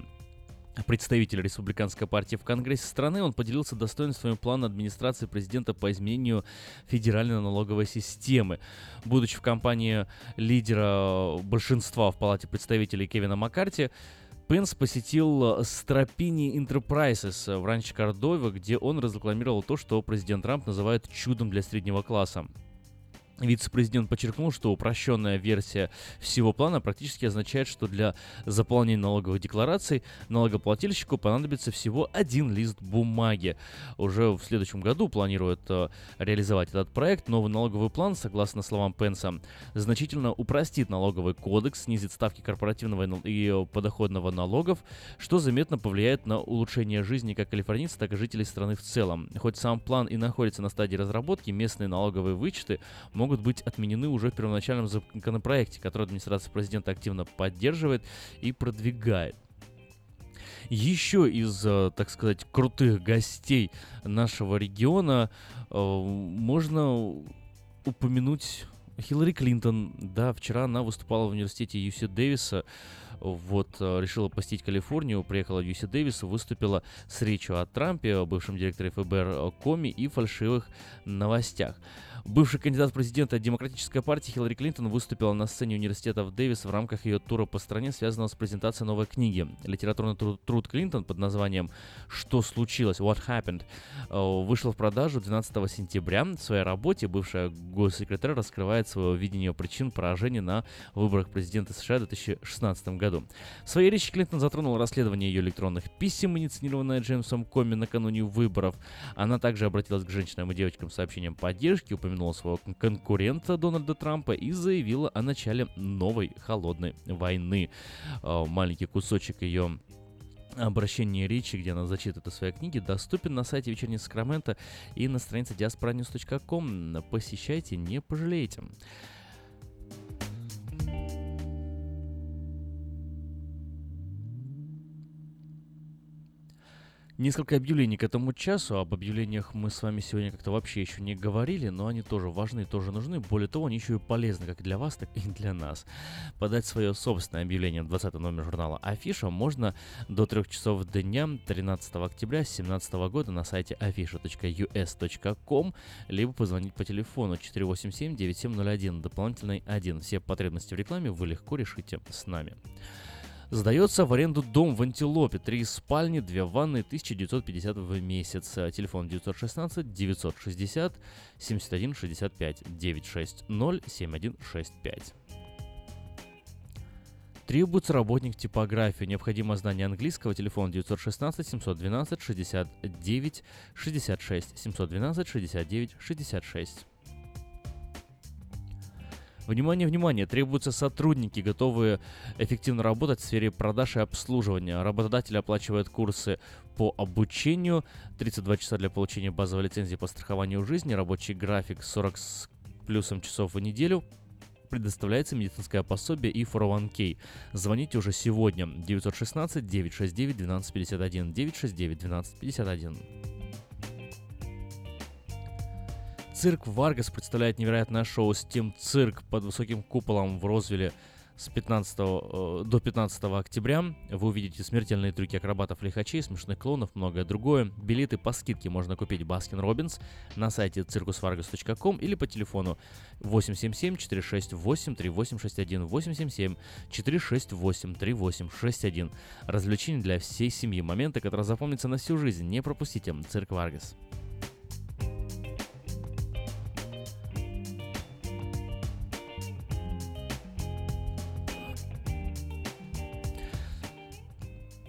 представитель республиканской партии в Конгрессе страны, он поделился достоинствами плана администрации президента по изменению федеральной налоговой системы. Будучи в компании лидера большинства в Палате представителей Кевина Маккарти, Пенс посетил Стропини Enterprises в Ранче Кордове, где он разрекламировал то, что президент Трамп называет чудом для среднего класса. Вице-президент подчеркнул, что упрощенная версия всего плана практически означает, что для заполнения налоговых деклараций налогоплательщику понадобится всего один лист бумаги. Уже в следующем году планируют э, реализовать этот проект. Новый налоговый план, согласно словам Пенса, значительно упростит налоговый кодекс, снизит ставки корпоративного и подоходного налогов, что заметно повлияет на улучшение жизни как калифорнийцев, так и жителей страны в целом. Хоть сам план и находится на стадии разработки, местные налоговые вычеты могут могут быть отменены уже в первоначальном законопроекте, который администрация президента активно поддерживает и продвигает. Еще из, э, так сказать, крутых гостей нашего региона э, можно упомянуть Хиллари Клинтон. Да, вчера она выступала в университете Юси Дэвиса вот, э, решила посетить Калифорнию, приехала в Юси Дэвис, выступила с речью о Трампе, бывшем директоре ФБР Коми и фальшивых новостях. Бывший кандидат в президенты Демократической партии Хиллари Клинтон выступила на сцене университета в Дэвис в рамках ее тура по стране, связанного с презентацией новой книги. Литературный труд, труд Клинтон под названием «Что случилось? What happened?» э, вышел в продажу 12 сентября. В своей работе бывшая госсекретарь раскрывает свое видение причин поражения на выборах президента США в 2016 году. В своей речи Клинтон затронул расследование ее электронных писем, инициированное Джеймсом Коми накануне выборов. Она также обратилась к женщинам и девочкам с сообщением поддержки, упомянула упомянула своего конкурента Дональда Трампа и заявила о начале новой холодной войны. А, маленький кусочек ее обращение речи, где она зачитывает о своей книге, доступен на сайте Вечерней Сакрамента и на странице diasporanews.com. Посещайте, не пожалеете. Несколько объявлений к этому часу. Об объявлениях мы с вами сегодня как-то вообще еще не говорили, но они тоже важны, тоже нужны. Более того, они еще и полезны как для вас, так и для нас. Подать свое собственное объявление 20 номер журнала Афиша можно до 3 часов дня 13 октября 2017 года на сайте afisha.us.com либо позвонить по телефону 487-9701, дополнительный 1. Все потребности в рекламе вы легко решите с нами. Сдается в аренду дом в Антилопе. Три спальни, две ванны, 1950 в месяц. Телефон 916 960 71 65 960 7165. Требуется работник типографии. Необходимо знание английского. Телефон 916 712 69 66 712 69 66. Внимание, внимание, требуются сотрудники, готовые эффективно работать в сфере продаж и обслуживания. Работодатель оплачивает курсы по обучению, 32 часа для получения базовой лицензии по страхованию жизни, рабочий график 40 с плюсом часов в неделю, предоставляется медицинское пособие и 401k. Звоните уже сегодня 916 969 1251 969 1251. Цирк Варгас представляет невероятное шоу Steam Cirque под высоким куполом в Розвилле с 15 э, до 15 октября. Вы увидите смертельные трюки акробатов лихачей, смешных клоунов, многое другое. Билеты по скидке можно купить Baskin Robbins на сайте circusvargas.com или по телефону 877-468-3861 877-468-3861. Развлечения для всей семьи. Моменты, которые запомнятся на всю жизнь. Не пропустите. Цирк Варгас.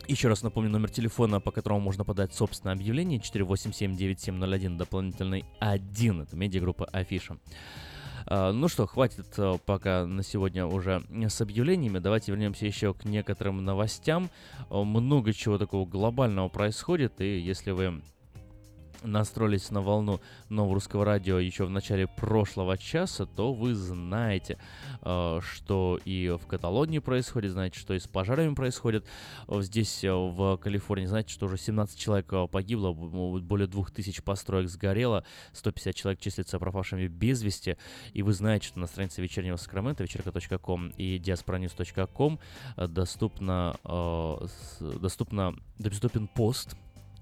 Еще раз напомню номер телефона, по которому можно подать собственное объявление 487-9701, дополнительный 1. Это медиагруппа Афиша. А, Ну что, хватит э, пока на сегодня уже с объявлениями. Давайте вернемся еще к некоторым новостям. Э, Много чего такого глобального происходит, и если вы настроились на волну нового русского радио еще в начале прошлого часа, то вы знаете, э, что и в Каталонии происходит, знаете, что и с пожарами происходит. Э, Здесь, э, в Калифорнии, знаете, что уже 17 человек погибло, более 2000 построек сгорело, 150 человек числятся пропавшими без вести. И вы знаете, что на странице вечернего Сакрамента, вечерка.ком и diasporanews.com доступно, доступно, доступен пост,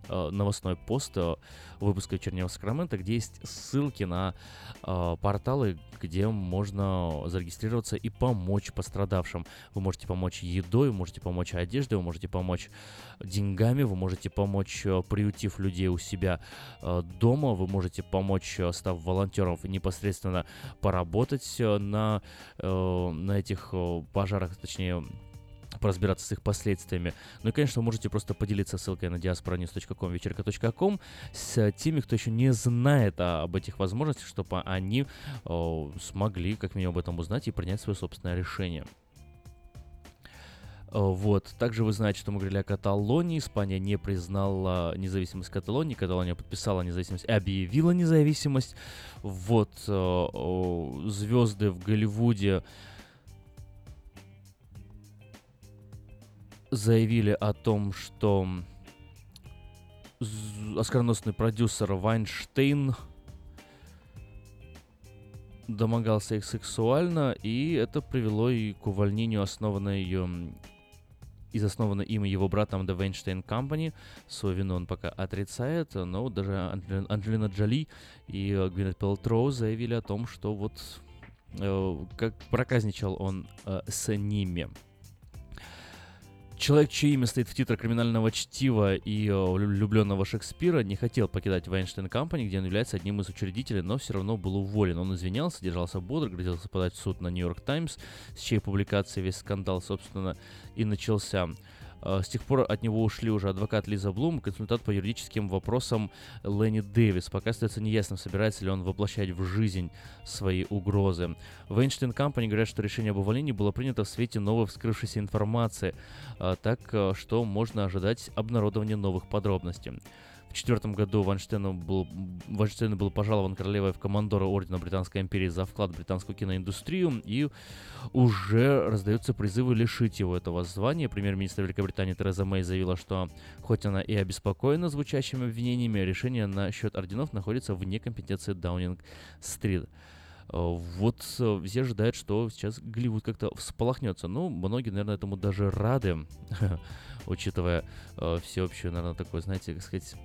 новостной пост э, выпуска «Вечернего Сакрамента», где есть ссылки на э, порталы, где можно зарегистрироваться и помочь пострадавшим. Вы можете помочь едой, вы можете помочь одеждой, вы можете помочь деньгами, вы можете помочь, э, приютив людей у себя э, дома, вы можете помочь, э, став волонтером, непосредственно поработать э, на, э, на этих э, пожарах, точнее, поразбираться с их последствиями. Ну и, конечно, вы можете просто поделиться ссылкой на diasporanews.com, вечерка.ком с теми, кто еще не знает о- об этих возможностях, чтобы они о, смогли как минимум об этом узнать и принять свое собственное решение. Э, Вот. Также вы знаете, что мы говорили о Каталонии. Испания не признала независимость Каталонии. Каталония подписала независимость, объявила независимость. Вот. Звезды в Голливуде заявили о том, что оскароносный продюсер Вайнштейн домогался их сексуально, и это привело и к увольнению основанной из основанной им и его братом The Weinstein Company. Свою вину он пока отрицает, но даже Анджели- Анджелина Джоли и э, Гвинет Пелтроу заявили о том, что вот э, как проказничал он э, с ними. Человек, чье имя стоит в титрах криминального чтива и э, влюбленного Шекспира, не хотел покидать Вайнштейн Компани, где он является одним из учредителей, но все равно был уволен. Он извинялся, держался бодро, грозился подать в суд на Нью-Йорк Таймс, с чьей публикации весь скандал, собственно, и начался. Э, С тех пор от него ушли уже адвокат Лиза Блум, консультант по юридическим вопросам Ленни Дэвис. Пока остается неясным, собирается ли он воплощать в жизнь свои угрозы. В Эйнштейн Компани говорят, что решение об увольнении было принято в свете новой вскрывшейся информации, а, так э, что можно ожидать обнародования новых подробностей. В четвертом году Вайнштейну был, Вайнштейну был пожалован королевой в командоры Ордена Британской империи за вклад в британскую киноиндустрию, и уже раздаются призывы лишить его этого звания. Премьер-министр Великобритании Тереза Мэй заявила, что хоть она и обеспокоена звучащими обвинениями, решение насчет орденов находится вне компетенции Даунинг-стрит. Вот э, все ожидают, что сейчас Голливуд как-то всполохнется. Ну, многие, наверное, этому даже рады, [LAUGHS] учитывая э, всеобщую, наверное, такое, знаете, как сказать,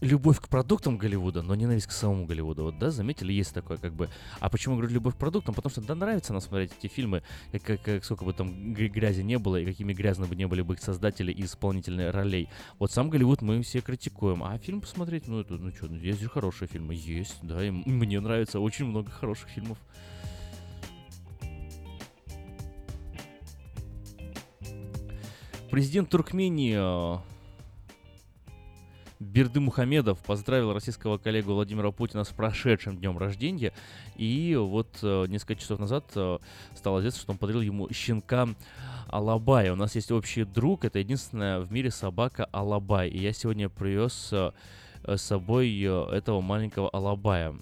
любовь к продуктам Голливуда, но ненависть к самому Голливуду. Вот, да, заметили, есть такое, как бы. А почему говорю любовь к продуктам? Потому что, да, нравится нам смотреть эти фильмы, как, как- как- сколько бы там грязи не было, и какими грязными бы не были бы их создатели и исполнительные ролей. Вот сам Голливуд мы все критикуем, а фильм посмотреть, ну, это, ну что, есть же хорошие фильмы, есть, да, и мне нравится очень много хороших фильмов. Президент Туркмении э, Берды Мухамедов поздравил российского коллегу Владимира Путина с прошедшим днем рождения. И вот э, несколько часов назад э, стало известно, что он подарил ему щенка Алабая. У нас есть общий друг, это единственная в мире собака Алабай. И я сегодня привез э, с собой этого маленького Алабая.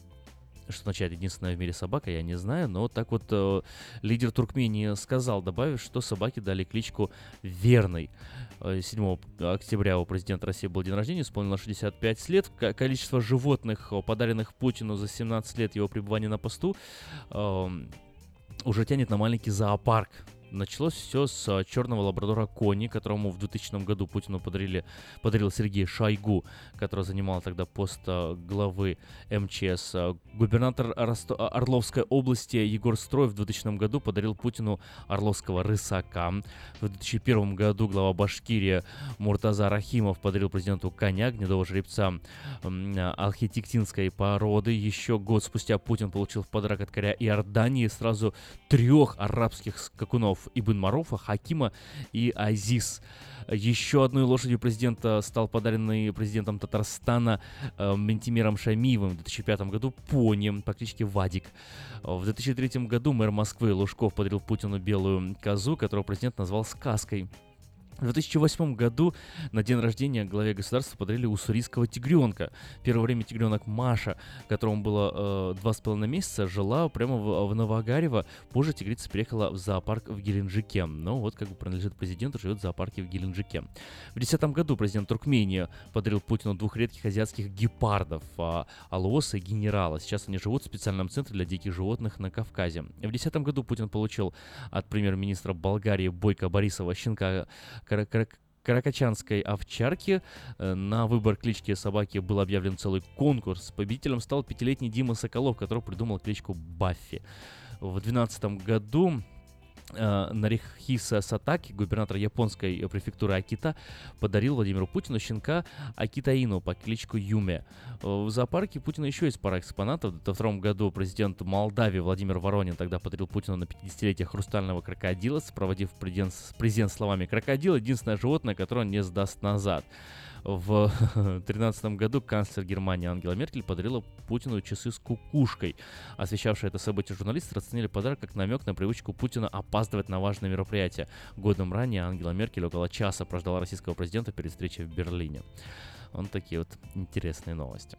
Что означает единственная в мире собака, я не знаю, но так вот э, лидер Туркмении сказал, добавив, что собаки дали кличку Верный. Э, 7 октября у президента России был день рождения, исполнилось 65 лет. Ко- Количество животных, э, подаренных Путину за 17 лет его пребывания на посту, эм, уже тянет на маленький зоопарк. Началось все с э, черного лабрадора Кони, которому в 2000 году Путину подарили, подарил Сергей Шойгу, который занимал тогда пост э, главы МЧС. Э, Губернатор Росто- а, Орловской области Егор Строев в 2000 году подарил Путину Орловского рысака. В 2001 году глава Башкирии Муртаза Рахимов подарил президенту коня, гнедого жеребца а, алхетиктинской породы. Еще год спустя Путин получил в подарок от коря Иордании сразу трех арабских скакунов. Сынов Ибн Маруфа, Хакима и Азиз. Еще одной лошадью президента стал подаренный президентом Татарстана э, Ментимиром Шамиевым в 2005 году пони по кличке Вадик. В 2003 году мэр Москвы Лужков подарил Путину белую козу, которую президент назвал сказкой. В 2008 году на день рождения главе государства подарили уссурийского тигренка. Первое время тигренок Маша, которому было э, два с половиной месяца, жила прямо в, в Новогарево. Позже тигрица переехала в зоопарк в Геленджике. Но вот как бы принадлежит президенту, живет в зоопарке в Геленджике. В 2010 году президент Туркмении подарил Путину двух редких азиатских гепардов, а, Алоса и Генерала. Сейчас они живут в специальном центре для диких животных на Кавказе. В 2010 году Путин получил от премьер-министра Болгарии Бойко Борисова щенка каракачанской овчарки. Э, на выбор клички собаки был объявлен целый конкурс. Победителем стал пятилетний Дима Соколов, который придумал кличку Баффи. В 2012 году Нарихиса Сатаки, губернатор японской префектуры Акита, подарил Владимиру Путину щенка Акитаину по кличку Юме. Э, в зоопарке Путина еще есть пара экспонатов. В 2002 году президент Молдавии Владимир Воронин тогда подарил Путину на 50-летие хрустального крокодила, сопроводив президент, президент словами «Крокодил — единственное животное, которое он не сдаст назад». В [LAUGHS] 2013 году канцлер Германии Ангела Меркель подарила Путину часы с кукушкой. Освещавшие это событие журналисты расценили подарок как намек на привычку Путина опаздывать на важные мероприятия. Годом ранее Ангела Меркель около часа прождала российского президента перед встречей в Берлине. Вот такие вот интересные новости.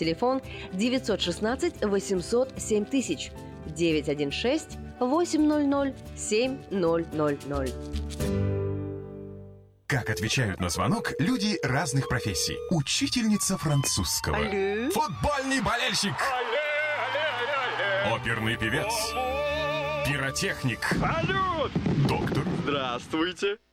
Телефон 916 800 7000 916 800 7000. Как отвечают на звонок люди разных профессий. Учительница французского. Алле. Футбольный болельщик. Оперный певец. Пиротехник. Салют! Доктор. Здравствуйте.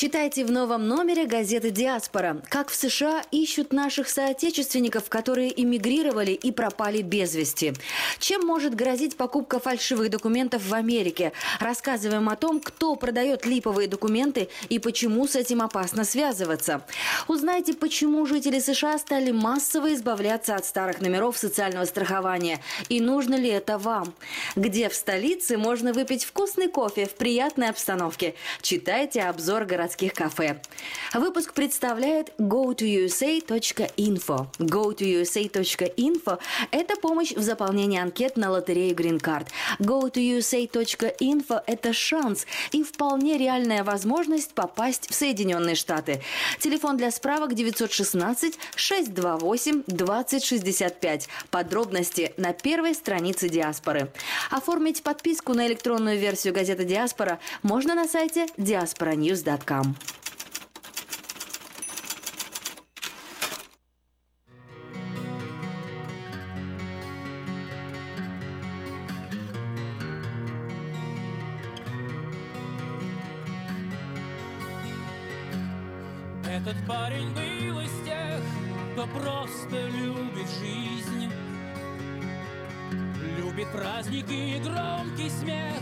Читайте в новом номере газеты «Диаспора». Как в США ищут наших соотечественников, которые эмигрировали и пропали без вести. Чем может грозить покупка фальшивых документов в Америке? Рассказываем о том, кто продает липовые документы и почему с этим опасно связываться. Узнайте, почему жители США стали массово избавляться от старых номеров социального страхования. И нужно ли это вам? Где в столице можно выпить вкусный кофе в приятной обстановке? Читайте обзор городских кафе. Выпуск представляет go2usa.info. go2usa.info – это помощь в заполнении анкет на лотерею Green Card. go2usa.info – это шанс и вполне реальная возможность попасть в Соединенные Штаты. Телефон для справок 916 628 2065. Подробности на первой странице Диаспоры. Оформить подписку на электронную версию газеты Диаспора можно на сайте diasporanews.com. программ. Этот парень был из тех, кто просто любит жизнь. Любит праздники и громкий смех.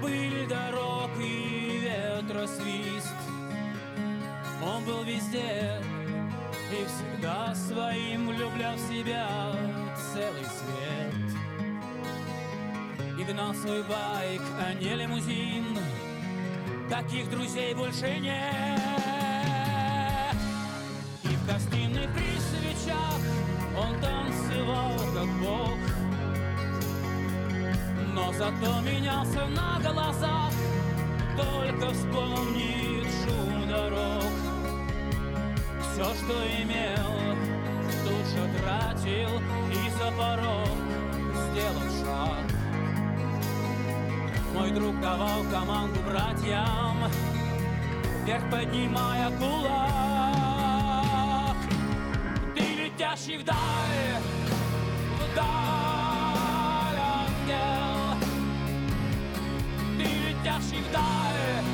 Пыль дорог и Он был везде и всегда своим влюблял в себя целый свет. И гнал свой байк, а не лимузин Таких друзей больше нет. И в гостиной при свечах Он танцевал как бог. Но зато менялся на глазах Только вспомнит шум дорог Все, что имел, тут же тратил И за порог сделал шаг мой друг давал команду братьям, вверх поднимая кулак. Ты летящий вдаль, вдаль, ангел. Ты летящий вдаль,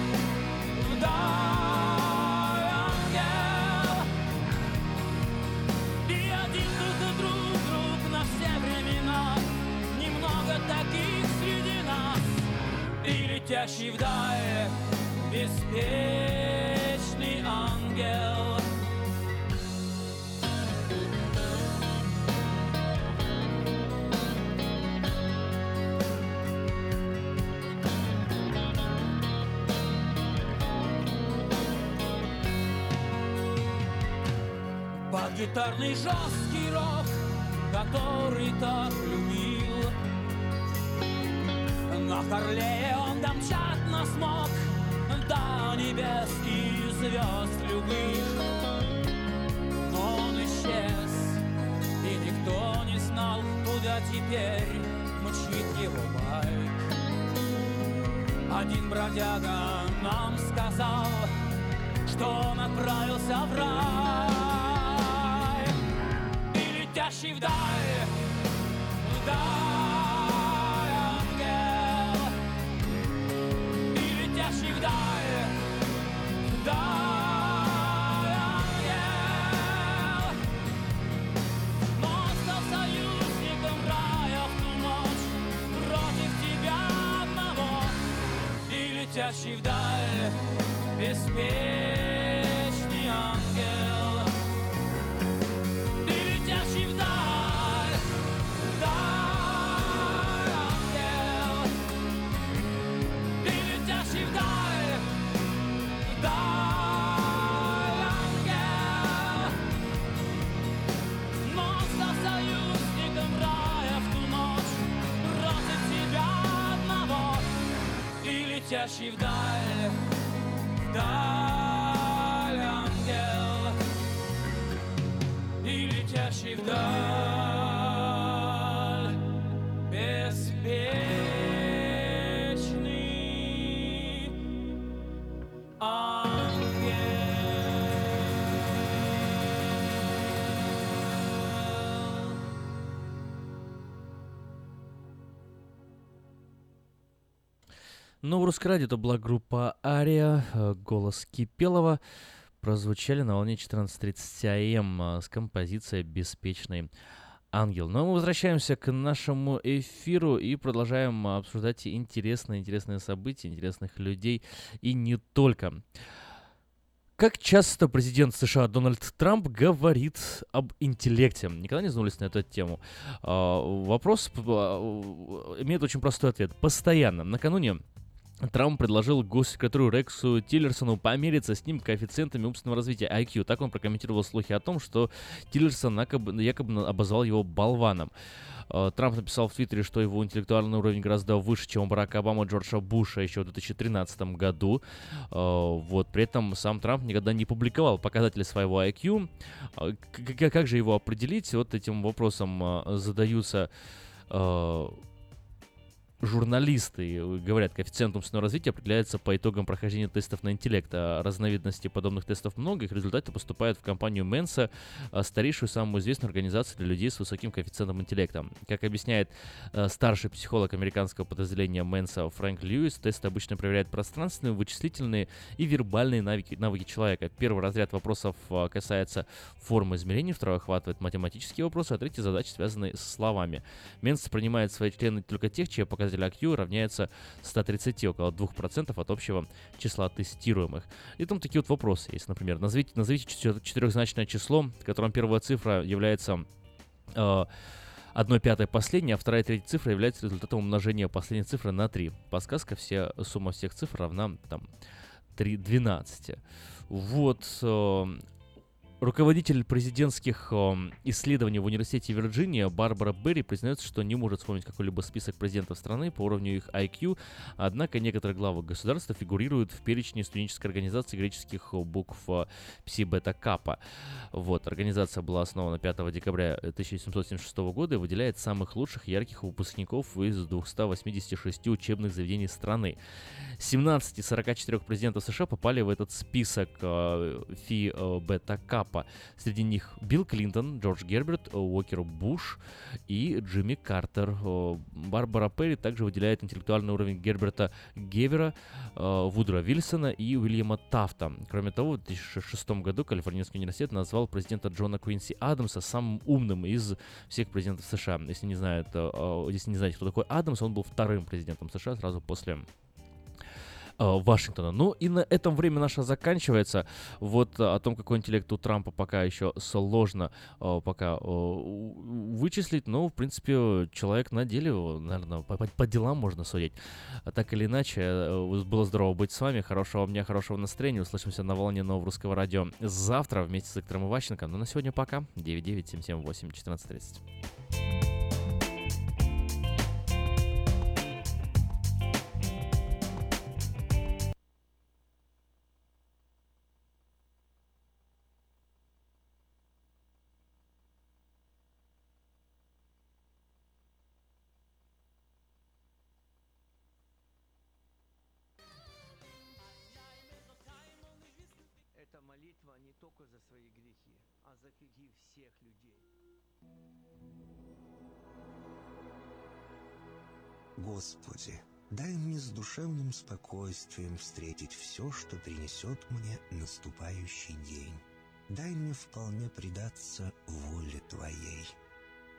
И летящий вдаль беспечный ангел. Под гитарный жесткий рок, который так любил, на Харлее домчат смог До небес и звезд любых. Но он исчез И никто не знал, куда теперь Мчит его байк. Один бродяга нам сказал Что он отправился в рай. И летящий вдаль Вдаль летящий вдаль Беспечный летящий Ну, в русском радио это была группа Ария, э, голос Кипелова. Прозвучали на волне 14.30 АМ э, с композицией «Беспечный ангел». Но мы возвращаемся к нашему эфиру и продолжаем обсуждать интересные, интересные события, интересных людей и не только. Как часто президент США Дональд Трамп говорит об интеллекте? Никогда не задумывались на эту тему? А, Вопрос а, имеет очень простой ответ. Постоянно. Накануне Трамп предложил госсекретарю Рексу Тиллерсону помериться с ним коэффициентами умственного развития IQ. Так он прокомментировал слухи о том, что Тиллерсон якобы, якобы обозвал его болваном. Э, Трамп написал в Твиттере, что его интеллектуальный уровень гораздо выше, чем у Барака Обамы Джорджа Буша еще в 2013 году. Э, Вот. При этом сам Трамп никогда не публиковал показатели своего IQ. Э, Как же его определить? Вот этим вопросом задаются журналисты э, говорят, коэффициент умственного развития определяется по итогам прохождения тестов на интеллект. А разновидностей подобных тестов много, их результаты поступают в компанию Mensa, а, старейшую самую известную организацию для людей с высоким коэффициентом интеллекта. Как объясняет э, старший психолог американского подразделения Mensa Фрэнк Льюис, тесты обычно проверяют пространственные, вычислительные и вербальные навыки, навыки человека. Первый разряд вопросов а, касается формы измерений, второй охватывает математические вопросы, а третий задачи, связанные с словами. Менса принимает свои члены только тех, чьи показатели IQ равняется 130, около 2% от общего числа тестируемых. И там такие вот вопросы есть, например, назовите, назовите четырехзначное число, в котором первая цифра является э, одной пятой последней, а вторая и третья цифра является результатом умножения последней цифры на 3. Подсказка, все, сумма всех цифр равна там 3, 12. Вот, э, Руководитель президентских э, исследований в университете Вирджиния Барбара Берри признается, что не может вспомнить какой-либо список президентов страны по уровню их IQ, однако некоторые главы государства фигурируют в перечне студенческой организации греческих букв Пси Бета Капа. Вот, организация была основана 5 декабря 1776 года и выделяет самых лучших ярких выпускников из 286 учебных заведений страны. 17 из 44 президентов США попали в этот список э, Фи э, Бета Капа. Среди них Билл Клинтон, Джордж Герберт, э, Уокер Буш и Джимми Картер. Барбара Перри также выделяет интеллектуальный уровень Герберта Гевера, Вудра Вильсона и Уильяма Тафта. Кроме того, в 2006 году Калифорнийский университет назвал президента Джона Куинси Адамса самым умным из всех президентов США. Если не знают, если не знаете, кто такой Адамс, он был вторым президентом США сразу после Э, Вашингтона. Ну и на этом время наше заканчивается. Вот э, о том, какой интеллект у Трампа пока еще сложно э, пока вычислить, но, в принципе, человек на деле, наверное, по, по делам можно судить. Так или иначе, было здорово быть с вами. Хорошего дня, хорошего настроения. Услышимся на волне нового русского радио завтра вместе с Виктором Иващенко. Ну, на сегодня пока. 99778 1430. Господи, дай мне с душевным спокойствием встретить все, что принесет мне наступающий день. Дай мне вполне предаться воле Твоей.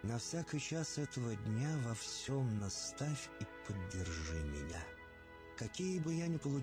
На всякий час этого дня во всем наставь и поддержи меня. Какие бы я ни получил